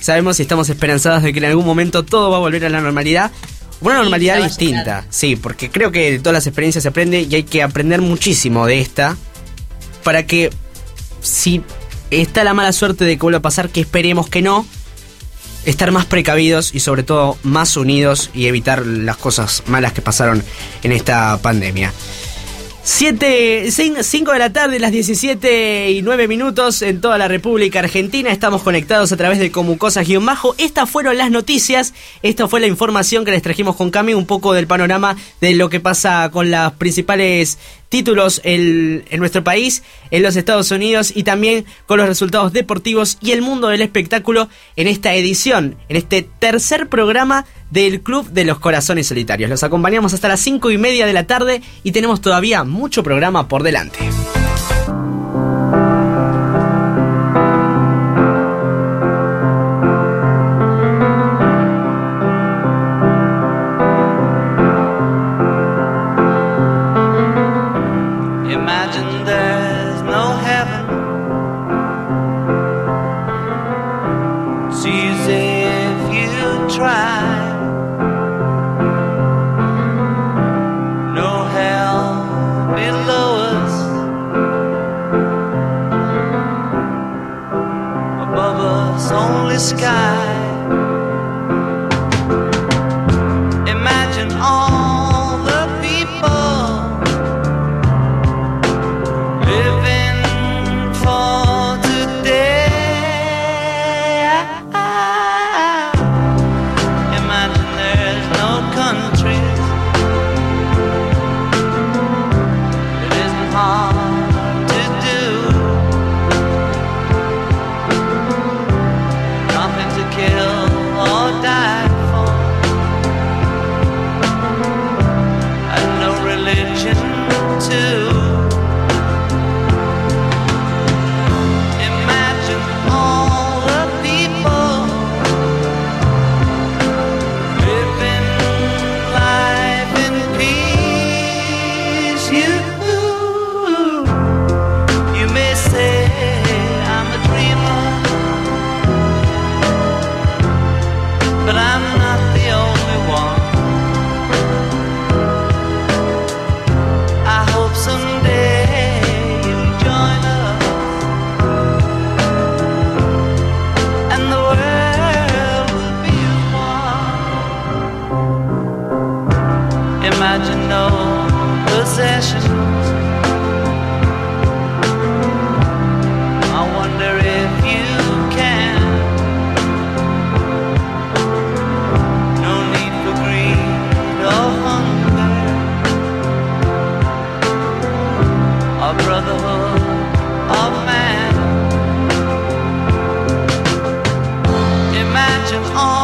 Speaker 2: sabemos y estamos esperanzados de que en algún momento todo va a volver a la normalidad. Una normalidad distinta, sí, porque creo que de todas las experiencias se aprende y hay que aprender muchísimo de esta para que si está la mala suerte de que vuelva a pasar, que esperemos que no. Estar más precavidos y sobre todo más unidos y evitar las cosas malas que pasaron en esta pandemia. 7, 5 de la tarde, las 17 y 9 minutos en toda la República Argentina. Estamos conectados a través de Comucosas-Bajo. Estas fueron las noticias. Esta fue la información que les trajimos con Cami. Un poco del panorama de lo que pasa con las principales títulos en, nuestro país, en los Estados Unidos y también con los resultados deportivos y el mundo del espectáculo en esta edición, en este tercer programa del Club de los Corazones Solitarios. Los acompañamos hasta las 5 y media de la tarde y tenemos todavía mucho programa por delante.
Speaker 4: No possessions. I wonder if you can. No need for greed or hunger. A brotherhood of man. Imagine all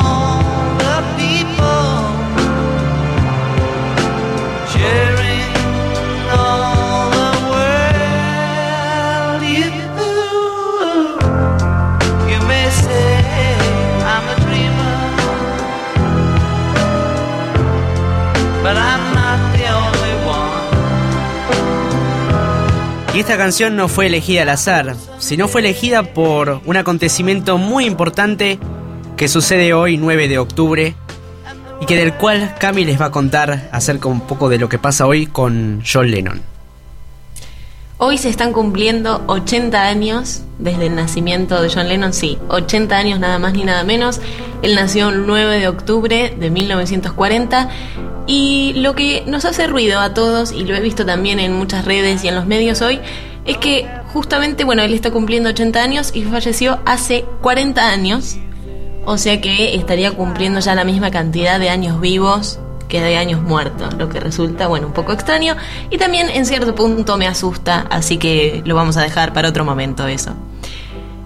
Speaker 2: Esta canción no fue elegida al azar, sino fue elegida por un acontecimiento muy importante que sucede hoy 9 de octubre y que del cual Cami les va a contar acerca un poco de lo que pasa hoy con John Lennon.
Speaker 3: Hoy se están cumpliendo 80 años desde el nacimiento de John Lennon, sí, 80 años nada más ni nada menos. Él nació el 9 de octubre de 1940 y lo que nos hace ruido a todos, y lo he visto también en muchas redes y en los medios hoy, es que justamente, bueno, él está cumpliendo 80 años y falleció hace 40 años, o sea que estaría cumpliendo ya la misma cantidad de años vivos que de años muertos, lo que resulta, bueno, un poco extraño y también en cierto punto me asusta, así que lo vamos a dejar para otro momento eso.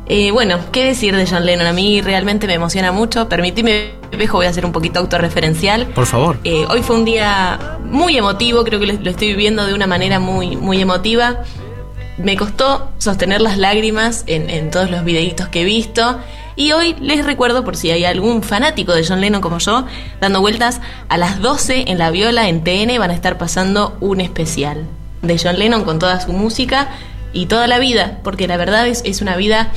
Speaker 3: Eh, bueno, ¿qué decir de John Lennon? A mí realmente me emociona mucho. Permitime, Pejo, voy a hacer un poquito autorreferencial.
Speaker 2: Por favor.
Speaker 3: Eh, hoy fue un día muy emotivo, creo que lo, lo estoy viviendo de una manera muy, muy emotiva. Me costó sostener las lágrimas en, en todos los videitos que he visto. Y hoy les recuerdo, por si hay algún fanático de John Lennon como yo, dando vueltas a las 12 en la viola en TN van a estar pasando un especial de John Lennon con toda su música y toda la vida, porque la verdad es, es una vida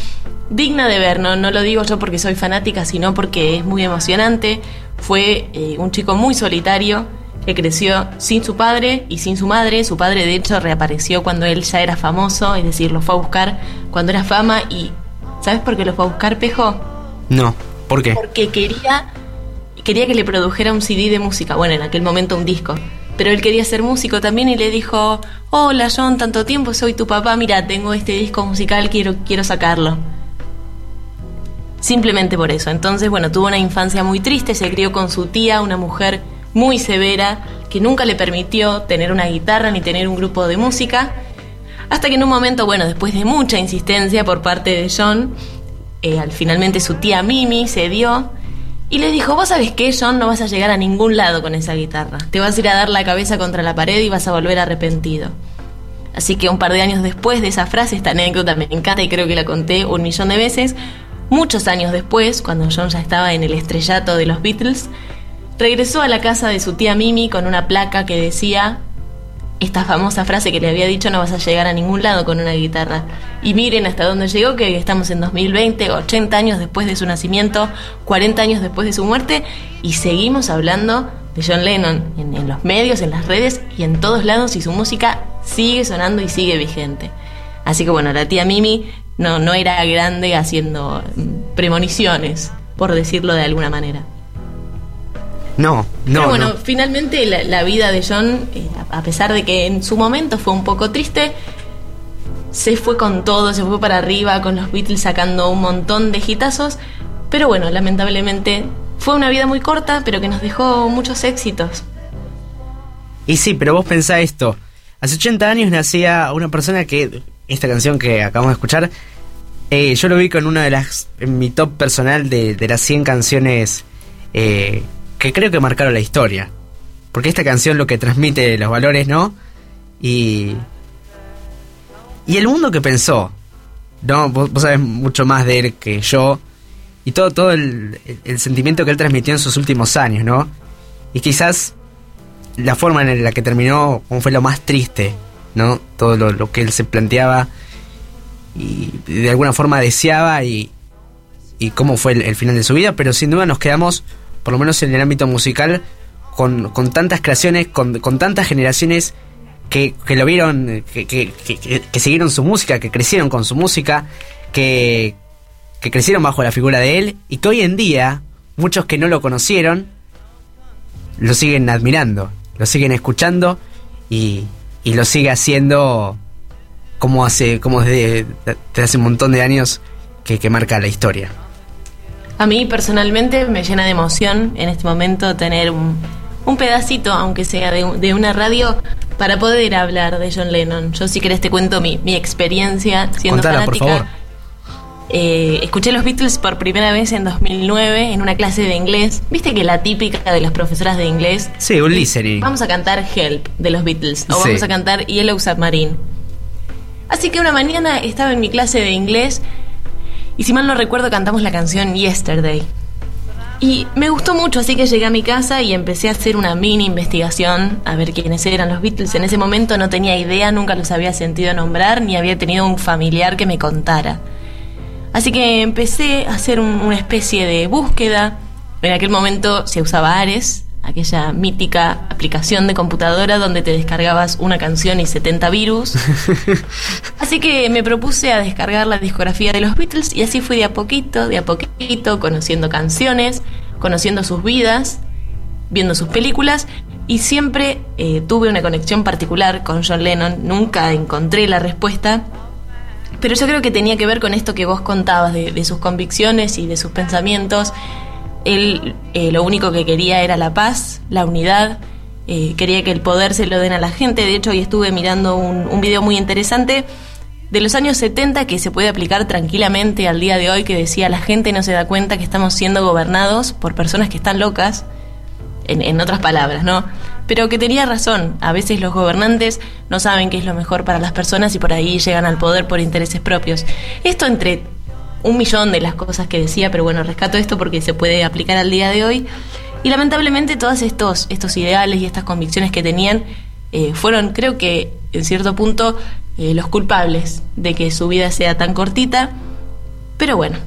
Speaker 3: digna de ver, ¿no? no lo digo yo porque soy fanática, sino porque es muy emocionante. Fue eh, un chico muy solitario que creció sin su padre y sin su madre. Su padre, de hecho, reapareció cuando él ya era famoso, es decir, lo fue a buscar cuando era fama. ¿Y sabes por qué lo fue a buscar, Pejo?
Speaker 2: No, ¿por qué?
Speaker 3: Porque quería, quería que le produjera un CD de música, bueno, en aquel momento un disco. Pero él quería ser músico también y le dijo, hola John, tanto tiempo, soy tu papá, mira, tengo este disco musical, quiero, quiero sacarlo. Simplemente por eso. Entonces, bueno, tuvo una infancia muy triste, se crió con su tía, una mujer muy severa, que nunca le permitió tener una guitarra ni tener un grupo de música. Hasta que en un momento, bueno, después de mucha insistencia por parte de John, eh, al finalmente su tía Mimi se dio y le dijo, vos sabés qué, John, no vas a llegar a ningún lado con esa guitarra. Te vas a ir a dar la cabeza contra la pared y vas a volver arrepentido. Así que un par de años después de esa frase, esta anécdota me encanta y creo que la conté un millón de veces, muchos años después, cuando John ya estaba en el estrellato de los Beatles, regresó a la casa de su tía Mimi con una placa que decía esta famosa frase que le había dicho no vas a llegar a ningún lado con una guitarra. Y miren hasta dónde llegó, que estamos en 2020, 80 años después de su nacimiento, 40 años después de su muerte, y seguimos hablando de John Lennon en, en los medios, en las redes y en todos lados, y su música sigue sonando y sigue vigente. Así que bueno, la tía Mimi no, no era grande haciendo premoniciones, por decirlo de alguna manera.
Speaker 2: No, no.
Speaker 3: Pero bueno,
Speaker 2: no.
Speaker 3: finalmente la, la vida de John, eh, a a pesar de que en su momento fue un poco triste, se fue con todo, se fue para arriba, con los Beatles sacando un montón de hitazos. Pero bueno, lamentablemente fue una vida muy corta, pero que nos dejó muchos éxitos.
Speaker 2: Y sí, pero vos pensá esto. Hace 80 años nacía una persona que, esta canción que acabamos de escuchar, eh, yo lo vi con una de las, en mi top personal de, de las 100 canciones eh, que creo que marcaron la historia. Porque esta canción lo que transmite los valores, ¿no? Y... Y el mundo que pensó, ¿no? Vos, vos sabés mucho más de él que yo. Y todo, todo el, el- sentimiento que él transmitió en sus últimos años, ¿no? Y quizás la forma en la que terminó fue lo más triste, ¿no? Todo lo, lo que él se planteaba y de alguna forma deseaba y, y cómo fue el final de su vida, pero sin duda nos quedamos, por lo menos en el ámbito musical, con, con tantas creaciones, con, con tantas generaciones que, que lo vieron, que, que, que- siguieron su música, que crecieron con su música, que, que crecieron bajo la figura de él y que hoy en día, muchos que no lo conocieron, lo siguen admirando, lo siguen escuchando y, y lo sigue haciendo como hace, como desde, desde hace un montón de años que, que marca la historia.
Speaker 3: A mí personalmente me llena de emoción en este momento tener un, un pedacito, aunque sea de, de una radio, para poder hablar de John Lennon. Yo si querés te cuento mi, mi experiencia siendo
Speaker 2: Contala, por
Speaker 3: fanática.
Speaker 2: favor.
Speaker 3: Eh, escuché los Beatles por primera vez en 2009 en una clase de inglés. Viste que la típica de las profesoras de inglés.
Speaker 2: Sí, un listening.
Speaker 3: Vamos a cantar Help de los Beatles o
Speaker 2: Sí.
Speaker 3: vamos a cantar Yellow Submarine. Así que una mañana estaba en mi clase de inglés y si mal no recuerdo cantamos la canción Yesterday. Y me gustó mucho, así que llegué a mi casa y empecé a hacer una mini investigación a ver quiénes eran los Beatles. En ese momento no tenía idea, nunca los había sentido nombrar, ni había tenido un familiar que me contara. Así que empecé a hacer un- una especie de búsqueda. En aquel momento se usaba Ares, aquella mítica aplicación de computadora donde te descargabas una canción y 70 virus. Así que me propuse a descargar la discografía de los Beatles y así fui de a poquito, de a poquito, conociendo canciones, conociendo sus vidas, viendo sus películas y siempre eh, tuve una conexión particular con John Lennon. Nunca encontré la respuesta, pero yo creo que tenía que ver con esto que vos contabas de, de sus convicciones y de sus pensamientos. Él eh, lo único que quería era la paz, la unidad, eh, quería que el poder se lo den a la gente. De hecho, hoy estuve mirando un, video muy interesante de los años 70 que se puede aplicar tranquilamente al día de hoy, que decía la gente no se da cuenta que estamos siendo gobernados por personas que están locas, en, en otras palabras, ¿no? Pero que tenía razón, a veces los gobernantes no saben qué es lo mejor para las personas y por ahí llegan al poder por intereses propios. Esto entre un millón de las cosas que decía, pero bueno, rescato esto porque se puede aplicar al día de hoy. Y lamentablemente todos estos, estos ideales y estas convicciones que tenían eh, fueron, creo que en cierto punto, eh, los culpables de que su vida sea tan cortita. Pero bueno,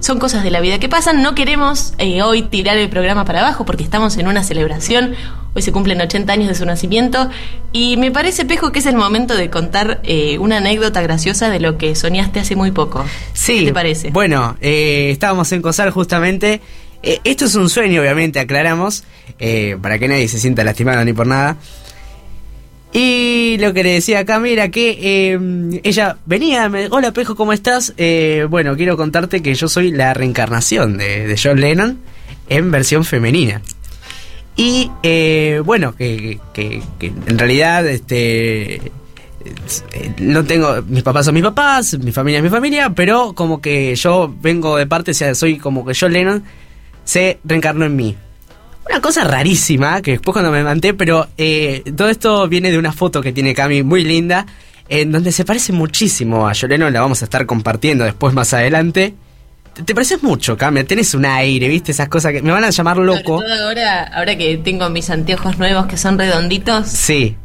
Speaker 3: son cosas de la vida que pasan. No queremos eh, hoy tirar el programa para abajo porque estamos en una celebración. Hoy se cumplen 80 años de su nacimiento. Y me parece, Pejo, que es el momento de contar eh, una anécdota graciosa de lo que soñaste hace muy poco.
Speaker 2: Sí,
Speaker 3: ¿Qué te parece?
Speaker 2: Bueno, eh, estábamos en COSAR justamente. Eh, esto es un sueño, obviamente, aclaramos, eh, para que nadie se sienta lastimado ni por nada. Y lo que le decía acá, mira, que eh, ella venía, me, hola Pejo, ¿cómo estás? Eh, bueno, quiero contarte que yo soy la reencarnación de, de John Lennon en versión femenina. Y eh, bueno, que, que- que en realidad este eh, no tengo mis papás son mis papás, mi familia es mi familia, pero como que yo vengo de parte, o sea, soy como que John Lennon se reencarnó en mí. Una cosa rarísima, que después cuando me levanté, pero eh, todo esto viene de una foto que tiene Cami muy linda, en donde se parece muchísimo a Lennon, la vamos a estar compartiendo después más adelante. ¿Te, te pareces mucho, Cami? Tenés un aire, ¿viste? Esas cosas que me van a llamar loco.
Speaker 3: Sobre todo ahora, ahora que tengo mis anteojos nuevos que son redonditos.
Speaker 2: Sí.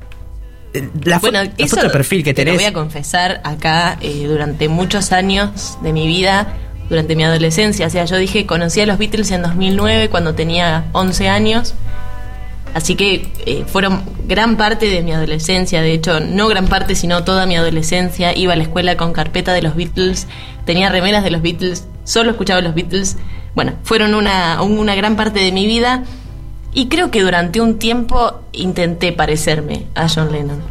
Speaker 2: Eh, La,
Speaker 3: Bueno,
Speaker 2: la
Speaker 3: eso
Speaker 2: foto de perfil que
Speaker 3: te
Speaker 2: tenés.
Speaker 3: Lo voy a confesar acá eh, durante muchos años de mi vida, durante mi adolescencia. O sea, yo dije, conocí a los Beatles en 2009 cuando tenía 11 años. Así que eh, fueron gran parte de mi adolescencia, de hecho, no gran parte, sino toda mi adolescencia. Iba a la escuela con carpeta de los Beatles, tenía remeras de los Beatles solo escuchaba los Beatles. Bueno, fueron una, una gran parte de mi vida y creo que durante un tiempo intenté parecerme a John Lennon.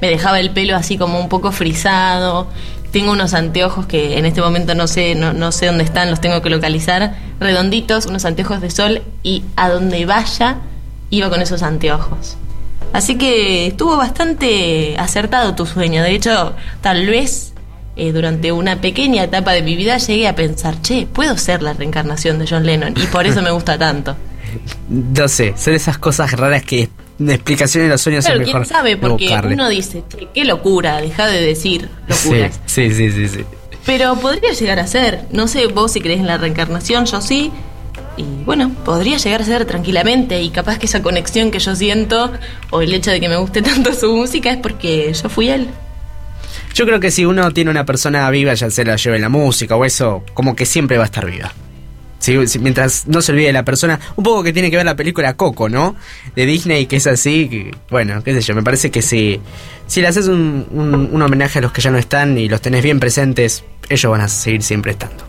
Speaker 3: Me dejaba el pelo así como un poco frisado. Tengo unos anteojos que en este momento no sé, no, no sé dónde están, los tengo que localizar. Redonditos, unos anteojos de sol y a donde vaya iba con esos anteojos. Así que estuvo bastante acertado tu sueño. De hecho, tal vez eh, durante una pequeña etapa de mi vida llegué a pensar, che, puedo ser la reencarnación de John Lennon y por eso me gusta tanto.
Speaker 2: No sé, son esas cosas raras que explicación de los sueños
Speaker 3: Pero
Speaker 2: es
Speaker 3: quién
Speaker 2: mejor.
Speaker 3: sabe, porque
Speaker 2: buscarle.
Speaker 3: uno dice, qué locura, deja de decir
Speaker 2: Sí,
Speaker 3: locuras.
Speaker 2: sí, sí, sí, sí.
Speaker 3: Pero podría llegar a ser. No sé vos si crees en la reencarnación, yo sí. Y bueno, podría llegar a ser tranquilamente. Y capaz que esa conexión que yo siento, o el hecho de que me guste tanto su música, es porque yo fui él.
Speaker 2: Yo creo que si uno tiene una persona viva, ya se la lleve la música o eso, como que siempre va a estar viva. Si- mientras no se olvide de la persona, un poco que tiene que ver la película Coco, ¿no? De Disney, que es así, que, bueno, qué sé yo, me parece que si, si le haces un, un- homenaje a los que ya no están y los tenés bien presentes, ellos van a seguir siempre estando.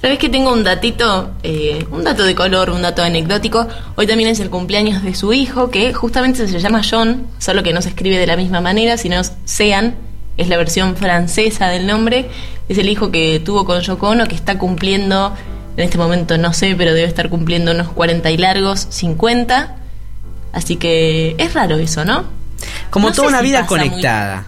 Speaker 3: ¿Sabés que tengo un datito, eh, un dato de color, un dato anecdótico? Hoy también es el cumpleaños de su hijo, que justamente se llama John, solo que no se escribe de la misma manera, sino Sean, es la versión francesa del nombre. Es el hijo que tuvo con Yoko Ono, que está cumpliendo, en este momento no sé, pero debe estar cumpliendo unos 40 y largos, 50. Así que es raro eso, ¿no?
Speaker 2: Como
Speaker 3: No
Speaker 2: toda una
Speaker 3: si
Speaker 2: vida
Speaker 3: muy-
Speaker 2: conectada.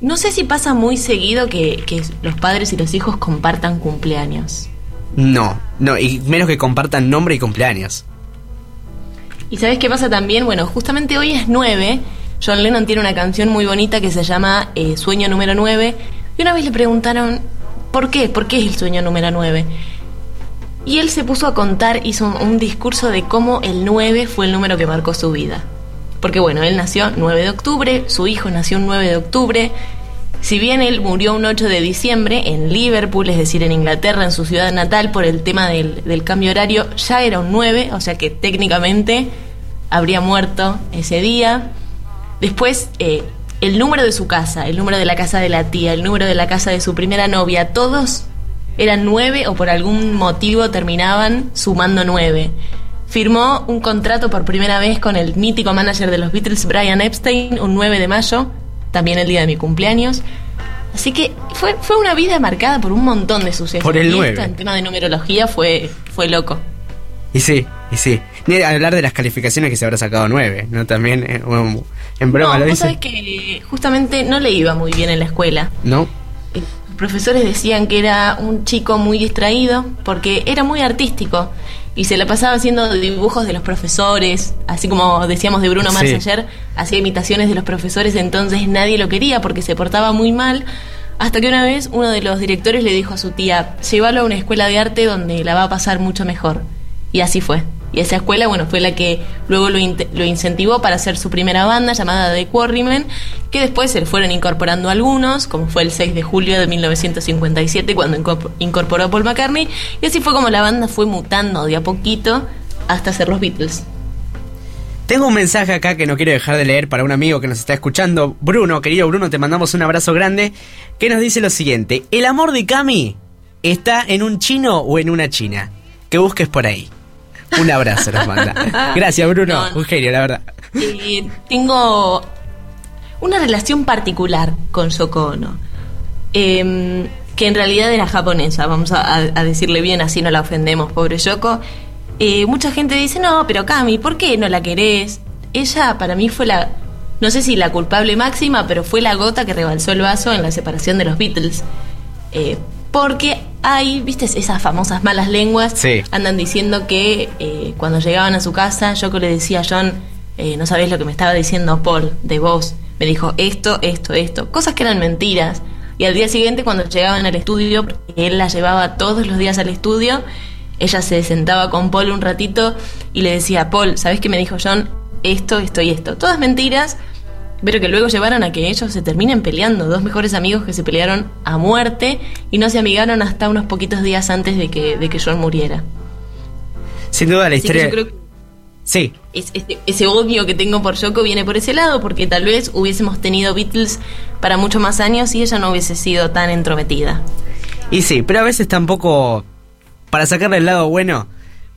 Speaker 3: No sé si pasa muy seguido que, que los padres y los hijos compartan cumpleaños.
Speaker 2: No, no, y menos que compartan nombre y cumpleaños.
Speaker 3: ¿Y sabes qué pasa también? Bueno, justamente hoy es 9. John Lennon tiene una canción muy bonita que se llama eh, Sueño número 9. Y una vez le preguntaron, ¿por qué? ¿Por qué es el sueño número 9? Y él se puso a contar, hizo un, discurso de cómo el 9 fue el número que marcó su vida. Porque bueno, él nació 9 de octubre, su hijo nació un 9 de octubre. Si bien él murió un 8 de diciembre en Liverpool, es decir, en Inglaterra, en su ciudad natal, por el tema del, del cambio horario, ya era un 9, o sea que técnicamente habría muerto ese día. Después, eh, el número de su casa, el número de la casa de la tía, el número de la casa de su primera novia, todos eran nueve o por algún motivo terminaban sumando nueve. Firmó un contrato por primera vez con el mítico manager de los Beatles, Brian Epstein, un 9 de mayo, también el día de mi cumpleaños. Así que fue, fue una vida marcada por un montón de sucesos.
Speaker 2: Por el
Speaker 3: Y
Speaker 2: 9.
Speaker 3: esto en tema de numerología fue, fue loco.
Speaker 2: Y sí, y sí. Ni hablar de las calificaciones que se habrá sacado 9, ¿no? También, eh, bueno, en broma
Speaker 3: no,
Speaker 2: lo dice.
Speaker 3: que justamente no le iba muy bien en la escuela.
Speaker 2: ¿No?
Speaker 3: Profesores decían que era un chico muy distraído porque era muy artístico y se la pasaba haciendo dibujos de los profesores, así como decíamos de Bruno Mars
Speaker 2: Sí.
Speaker 3: ayer, hacía imitaciones de los profesores, entonces nadie lo quería porque se portaba muy mal. Hasta que una vez uno de los directores le dijo a su tía, llévalo a una escuela de arte donde la va a pasar mucho mejor. Y así fue. Y esa escuela, bueno, fue la que luego lo, lo incentivó para hacer su primera banda llamada The Quarrymen, que después se le fueron incorporando algunos, como fue el 6 de julio de 1957 cuando incorpor- incorporó a Paul McCartney, y así fue como la banda fue mutando de a poquito hasta ser los Beatles.
Speaker 2: Tengo un mensaje acá que no quiero dejar de leer para un amigo que nos está escuchando. Bruno, querido Bruno, te mandamos un abrazo grande. Que nos dice lo siguiente: El amor de Cami está en un chino o en una china. Que busques por ahí. Un abrazo nos manda. Gracias, Bruno.
Speaker 3: No.
Speaker 2: Un genio, la verdad.
Speaker 3: Eh, tengo una relación particular con Yoko Ono, em, que en realidad era japonesa, vamos a decirle bien, así no la ofendemos, pobre Yoko. Eh, mucha gente dice, no, pero Cami, ¿por qué no la querés? Ella para mí fue la, no sé si la culpable máxima, pero fue la gota que rebalsó el vaso en la separación de los Beatles. Eh, porque hay, viste, esas famosas malas lenguas
Speaker 2: Sí.
Speaker 3: andan diciendo que eh, cuando llegaban a su casa, Yoko le decía a John, eh, no sabés lo que me estaba diciendo Paul de vos. Me dijo esto, esto, esto. Cosas que eran mentiras. Y al día siguiente, cuando llegaban al estudio, porque él la llevaba todos los días al estudio, ella se sentaba con Paul un ratito y le decía, Paul, ¿sabés qué me dijo John? Esto, esto y esto. Todas mentiras, pero que luego llevaron a que ellos se terminen peleando. Dos mejores amigos que se pelearon a muerte y no se amigaron hasta unos poquitos días antes de que, de que John muriera.
Speaker 2: Sin duda la
Speaker 3: Así
Speaker 2: historia.
Speaker 3: yo creo que
Speaker 2: Sí,
Speaker 3: es- ese, ese odio que tengo por Yoko viene por ese lado, porque tal vez hubiésemos tenido Beatles para mucho más años y ella no hubiese sido tan entrometida.
Speaker 2: Y sí, pero a veces tampoco, para sacarle el lado bueno,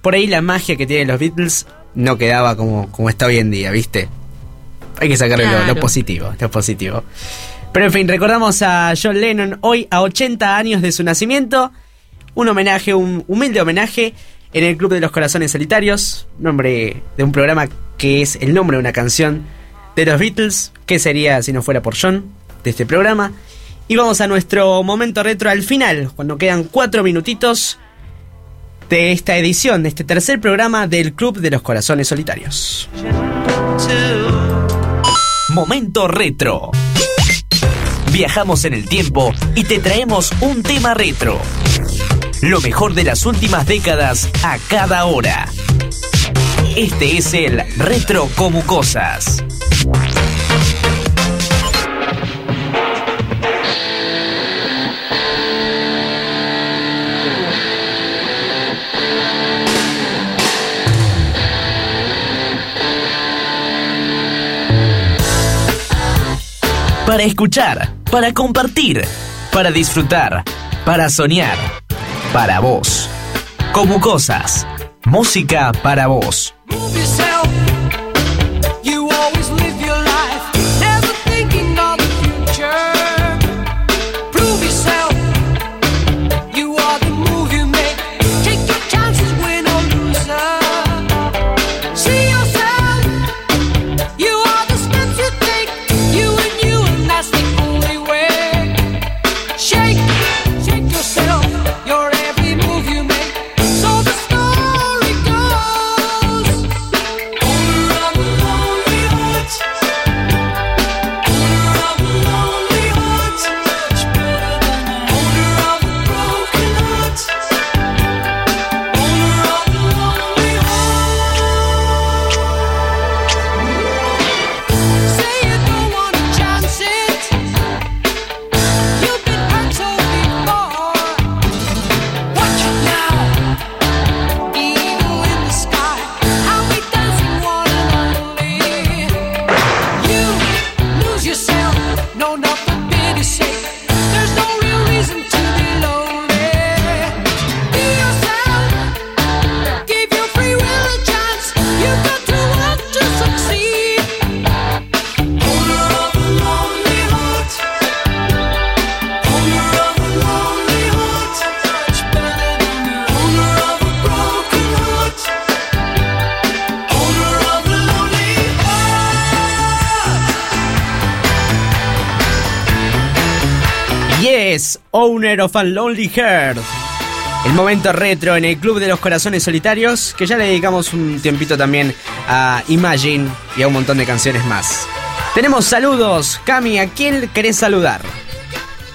Speaker 2: por ahí la magia que tienen los Beatles no quedaba como, como está hoy en día, ¿viste? Hay que sacarle lo- lo, positivo, lo positivo. Pero en fin, recordamos a John Lennon hoy a 80 años de su nacimiento. Un homenaje, un humilde homenaje en el Club de los Corazones Solitarios, nombre de un programa que es el nombre de una canción de los Beatles. ¿Qué sería si no fuera por John de este programa? Y vamos a nuestro momento retro al final, cuando quedan cuatro minutitos de esta edición, de este tercer programa del Club de los Corazones Solitarios.
Speaker 1: Momento retro. Viajamos en el tiempo y te traemos un tema retro. Lo mejor de las últimas décadas a cada hora. Este es el Retro como Para escuchar, para compartir, para disfrutar, para soñar, para vos. Como cosas, música para vos.
Speaker 5: Owner of a Lonely Heart.
Speaker 2: El momento retro en el Club de los Corazones Solitarios, que ya le dedicamos un tiempito también a Imagine y a un montón de canciones más. Tenemos saludos. Cami, ¿a quién querés saludar?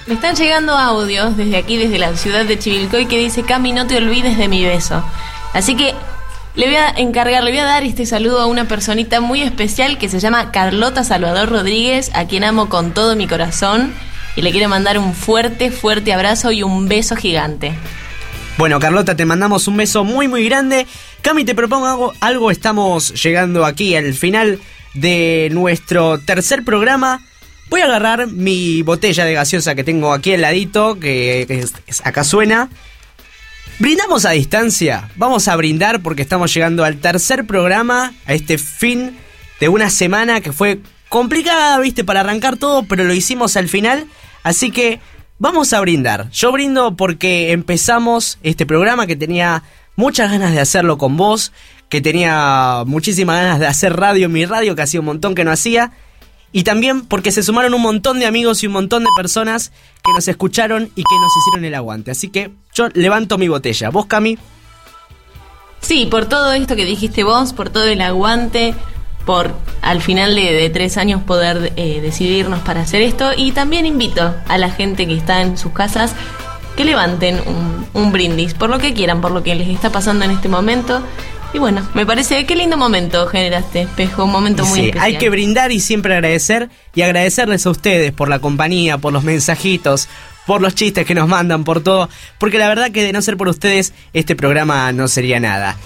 Speaker 3: Me están llegando audios desde aquí, desde la ciudad de Chivilcoy, que dice, Cami, no te olvides de mi beso. Así que le voy a encargar, le voy a dar este saludo a una personita muy especial que se llama Carlota Salvador Rodríguez, a quien amo con todo mi corazón. Y le quiero mandar un fuerte, fuerte abrazo y un beso gigante.
Speaker 2: Bueno, Carlota, te mandamos un beso muy, muy grande. Cami, te propongo algo. Estamos llegando aquí al final de nuestro tercer programa. Voy a agarrar mi botella de gaseosa que tengo aquí al ladito, que, es- acá suena. Brindamos a distancia. Vamos a brindar porque estamos llegando al tercer programa, a este fin de una semana que fue complicada, viste, para arrancar todo, pero lo hicimos al final. Así que vamos a brindar. Yo brindo porque empezamos este programa que tenía muchas ganas de hacerlo con vos, que tenía muchísimas ganas de hacer radio en mi radio, que hacía un montón que no hacía. Y también porque se sumaron un montón de amigos y un montón de personas que nos escucharon y que nos hicieron el aguante. Así que yo levanto mi botella. ¿Vos, Cami?
Speaker 3: Sí, por todo esto que dijiste vos, por todo el aguante, por al final de, de tres años poder eh, decidirnos para hacer esto. Y también invito a la gente que está en sus casas que levanten un, un brindis por lo que quieran, por lo que les está pasando en este momento. Y bueno, me parece, qué lindo momento generaste, espejo, un momento muy
Speaker 2: Sí,
Speaker 3: especial.
Speaker 2: hay que brindar y siempre agradecer y agradecerles a ustedes por la compañía, por los mensajitos, por los chistes que nos mandan, por todo, porque la verdad que de no ser por ustedes este programa no sería nada.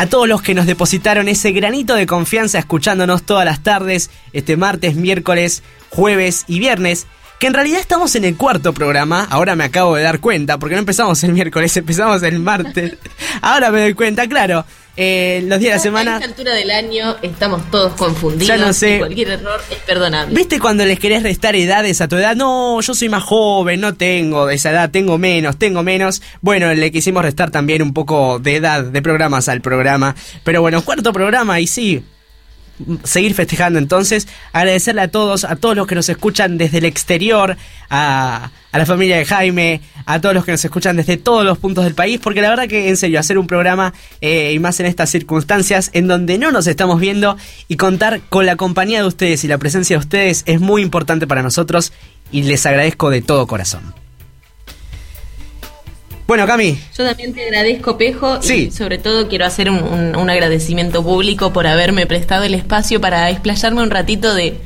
Speaker 2: A todos los que nos depositaron ese granito de confianza escuchándonos todas las tardes, este martes, miércoles, jueves y viernes, que en realidad estamos en el cuarto programa, ahora me acabo de dar cuenta, porque no empezamos el miércoles, empezamos el martes. ahora me doy cuenta, claro, eh, los días de la
Speaker 3: A
Speaker 2: semana...
Speaker 3: esta altura del año estamos todos confundidos.
Speaker 2: Ya no sé.
Speaker 3: y Cualquier error es perdonable.
Speaker 2: ¿Viste cuando les querés restar edades a tu edad? No, yo soy más joven, no tengo de esa edad, tengo menos, tengo menos. Bueno, le quisimos restar también un poco de edad de programas al programa. Pero bueno, cuarto programa y sí. Seguir festejando entonces, agradecerle a todos, a todos los que nos escuchan desde el exterior, a, a la familia de Jaime, a todos los que nos escuchan desde todos los puntos del país, porque la verdad que en serio, hacer un programa eh, y más en estas circunstancias en donde no nos estamos viendo y contar con la compañía de ustedes y la presencia de ustedes es muy importante para nosotros y les agradezco de todo corazón. Bueno, Cami,
Speaker 3: Yo también te agradezco, Pejo,
Speaker 2: Sí.
Speaker 3: y sobre todo quiero hacer un, un- un agradecimiento público por haberme prestado el espacio para explayarme un ratito de,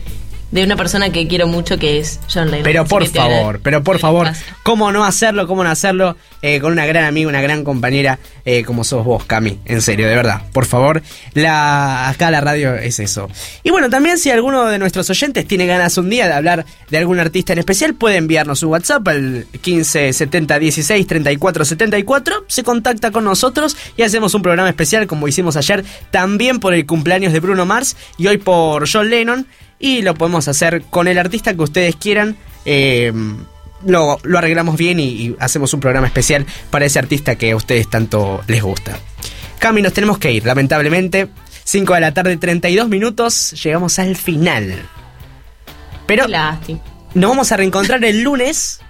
Speaker 3: de una persona que quiero mucho, que es John Lennon.
Speaker 2: Pero por favor, pero por favor. ¿cómo no hacerlo? ¿Cómo no hacerlo eh, con una gran amiga, una gran compañera eh, como sos vos, Cami? En serio, de verdad, por favor. La, acá la radio es eso. Y bueno, también si alguno de nuestros oyentes tiene ganas un día de hablar de algún artista en especial, puede enviarnos su WhatsApp al 15 70 16 34 74. Se contacta con nosotros y hacemos un programa especial como hicimos ayer, también por el cumpleaños de Bruno Mars y hoy por John Lennon. Y lo podemos hacer con el artista que ustedes quieran. Eh, lo, lo arreglamos bien y, y hacemos un programa especial para ese artista que a ustedes tanto les gusta. Cami, nos tenemos que ir, lamentablemente. 5 de la tarde, 32 minutos. Llegamos al final. Pero nos vamos a reencontrar el lunes.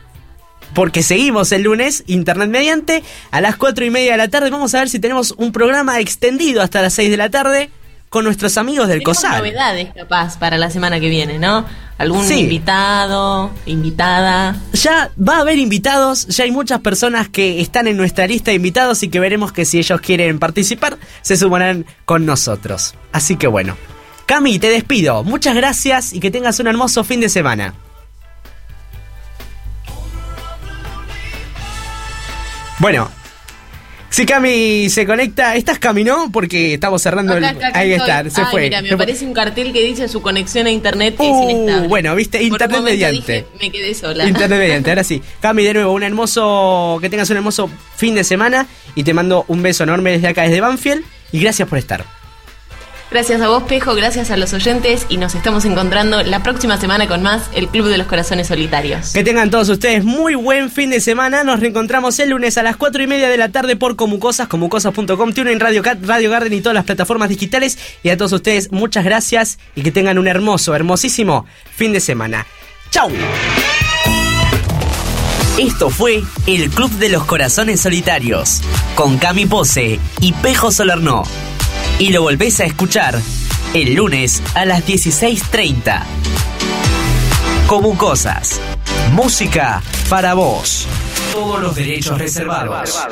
Speaker 2: Porque seguimos el lunes, internet mediante, a las 4 y media de la tarde. Vamos a ver si tenemos un programa extendido hasta las 6 de la tarde con nuestros amigos del
Speaker 3: Tenemos
Speaker 2: COSAL.
Speaker 3: novedades capaz para la semana que viene, ¿no? Algún
Speaker 2: Sí.
Speaker 3: invitado, invitada.
Speaker 2: Ya va a haber invitados, ya hay muchas personas que están en nuestra lista de invitados y que veremos que si ellos quieren participar, se sumarán con nosotros. Así que bueno. Cami, te despido. Muchas gracias y que tengas un hermoso fin de semana. Bueno, si Cami se conecta, ¿estás Cami, no? Porque estamos cerrando el...
Speaker 3: Acá,
Speaker 2: Ahí está, se
Speaker 3: Ay,
Speaker 2: fue.
Speaker 3: Mira, me
Speaker 2: Se fue.
Speaker 3: aparece un cartel que dice su conexión a internet es
Speaker 2: Uh,
Speaker 3: inestable.
Speaker 2: bueno, viste, internet mediante.
Speaker 3: dije, me quedé sola.
Speaker 2: Internet mediante, ahora sí. Cami, de nuevo, un hermoso. Que tengas un hermoso fin de semana. Y te mando un beso enorme desde acá, desde Banfield. Y gracias por estar.
Speaker 3: Gracias a vos, Pejo, gracias a los oyentes y nos estamos encontrando la próxima semana con más El Club de los Corazones Solitarios.
Speaker 2: Que tengan todos ustedes muy buen fin de semana. Nos reencontramos el lunes a las 4 y media de la tarde por Comucosas, comucosas.com, TuneIn Radio Cat, Radio Garden y todas las plataformas digitales. Y a todos ustedes, muchas gracias y que tengan un hermoso, hermosísimo fin de semana. ¡Chau!
Speaker 1: Esto fue El Club de los Corazones Solitarios, con Cami Pose y Pejo Solernó. Y lo volvés a escuchar el lunes a las 16.30. Como cosas. Música para vos. Todos los derechos reservados.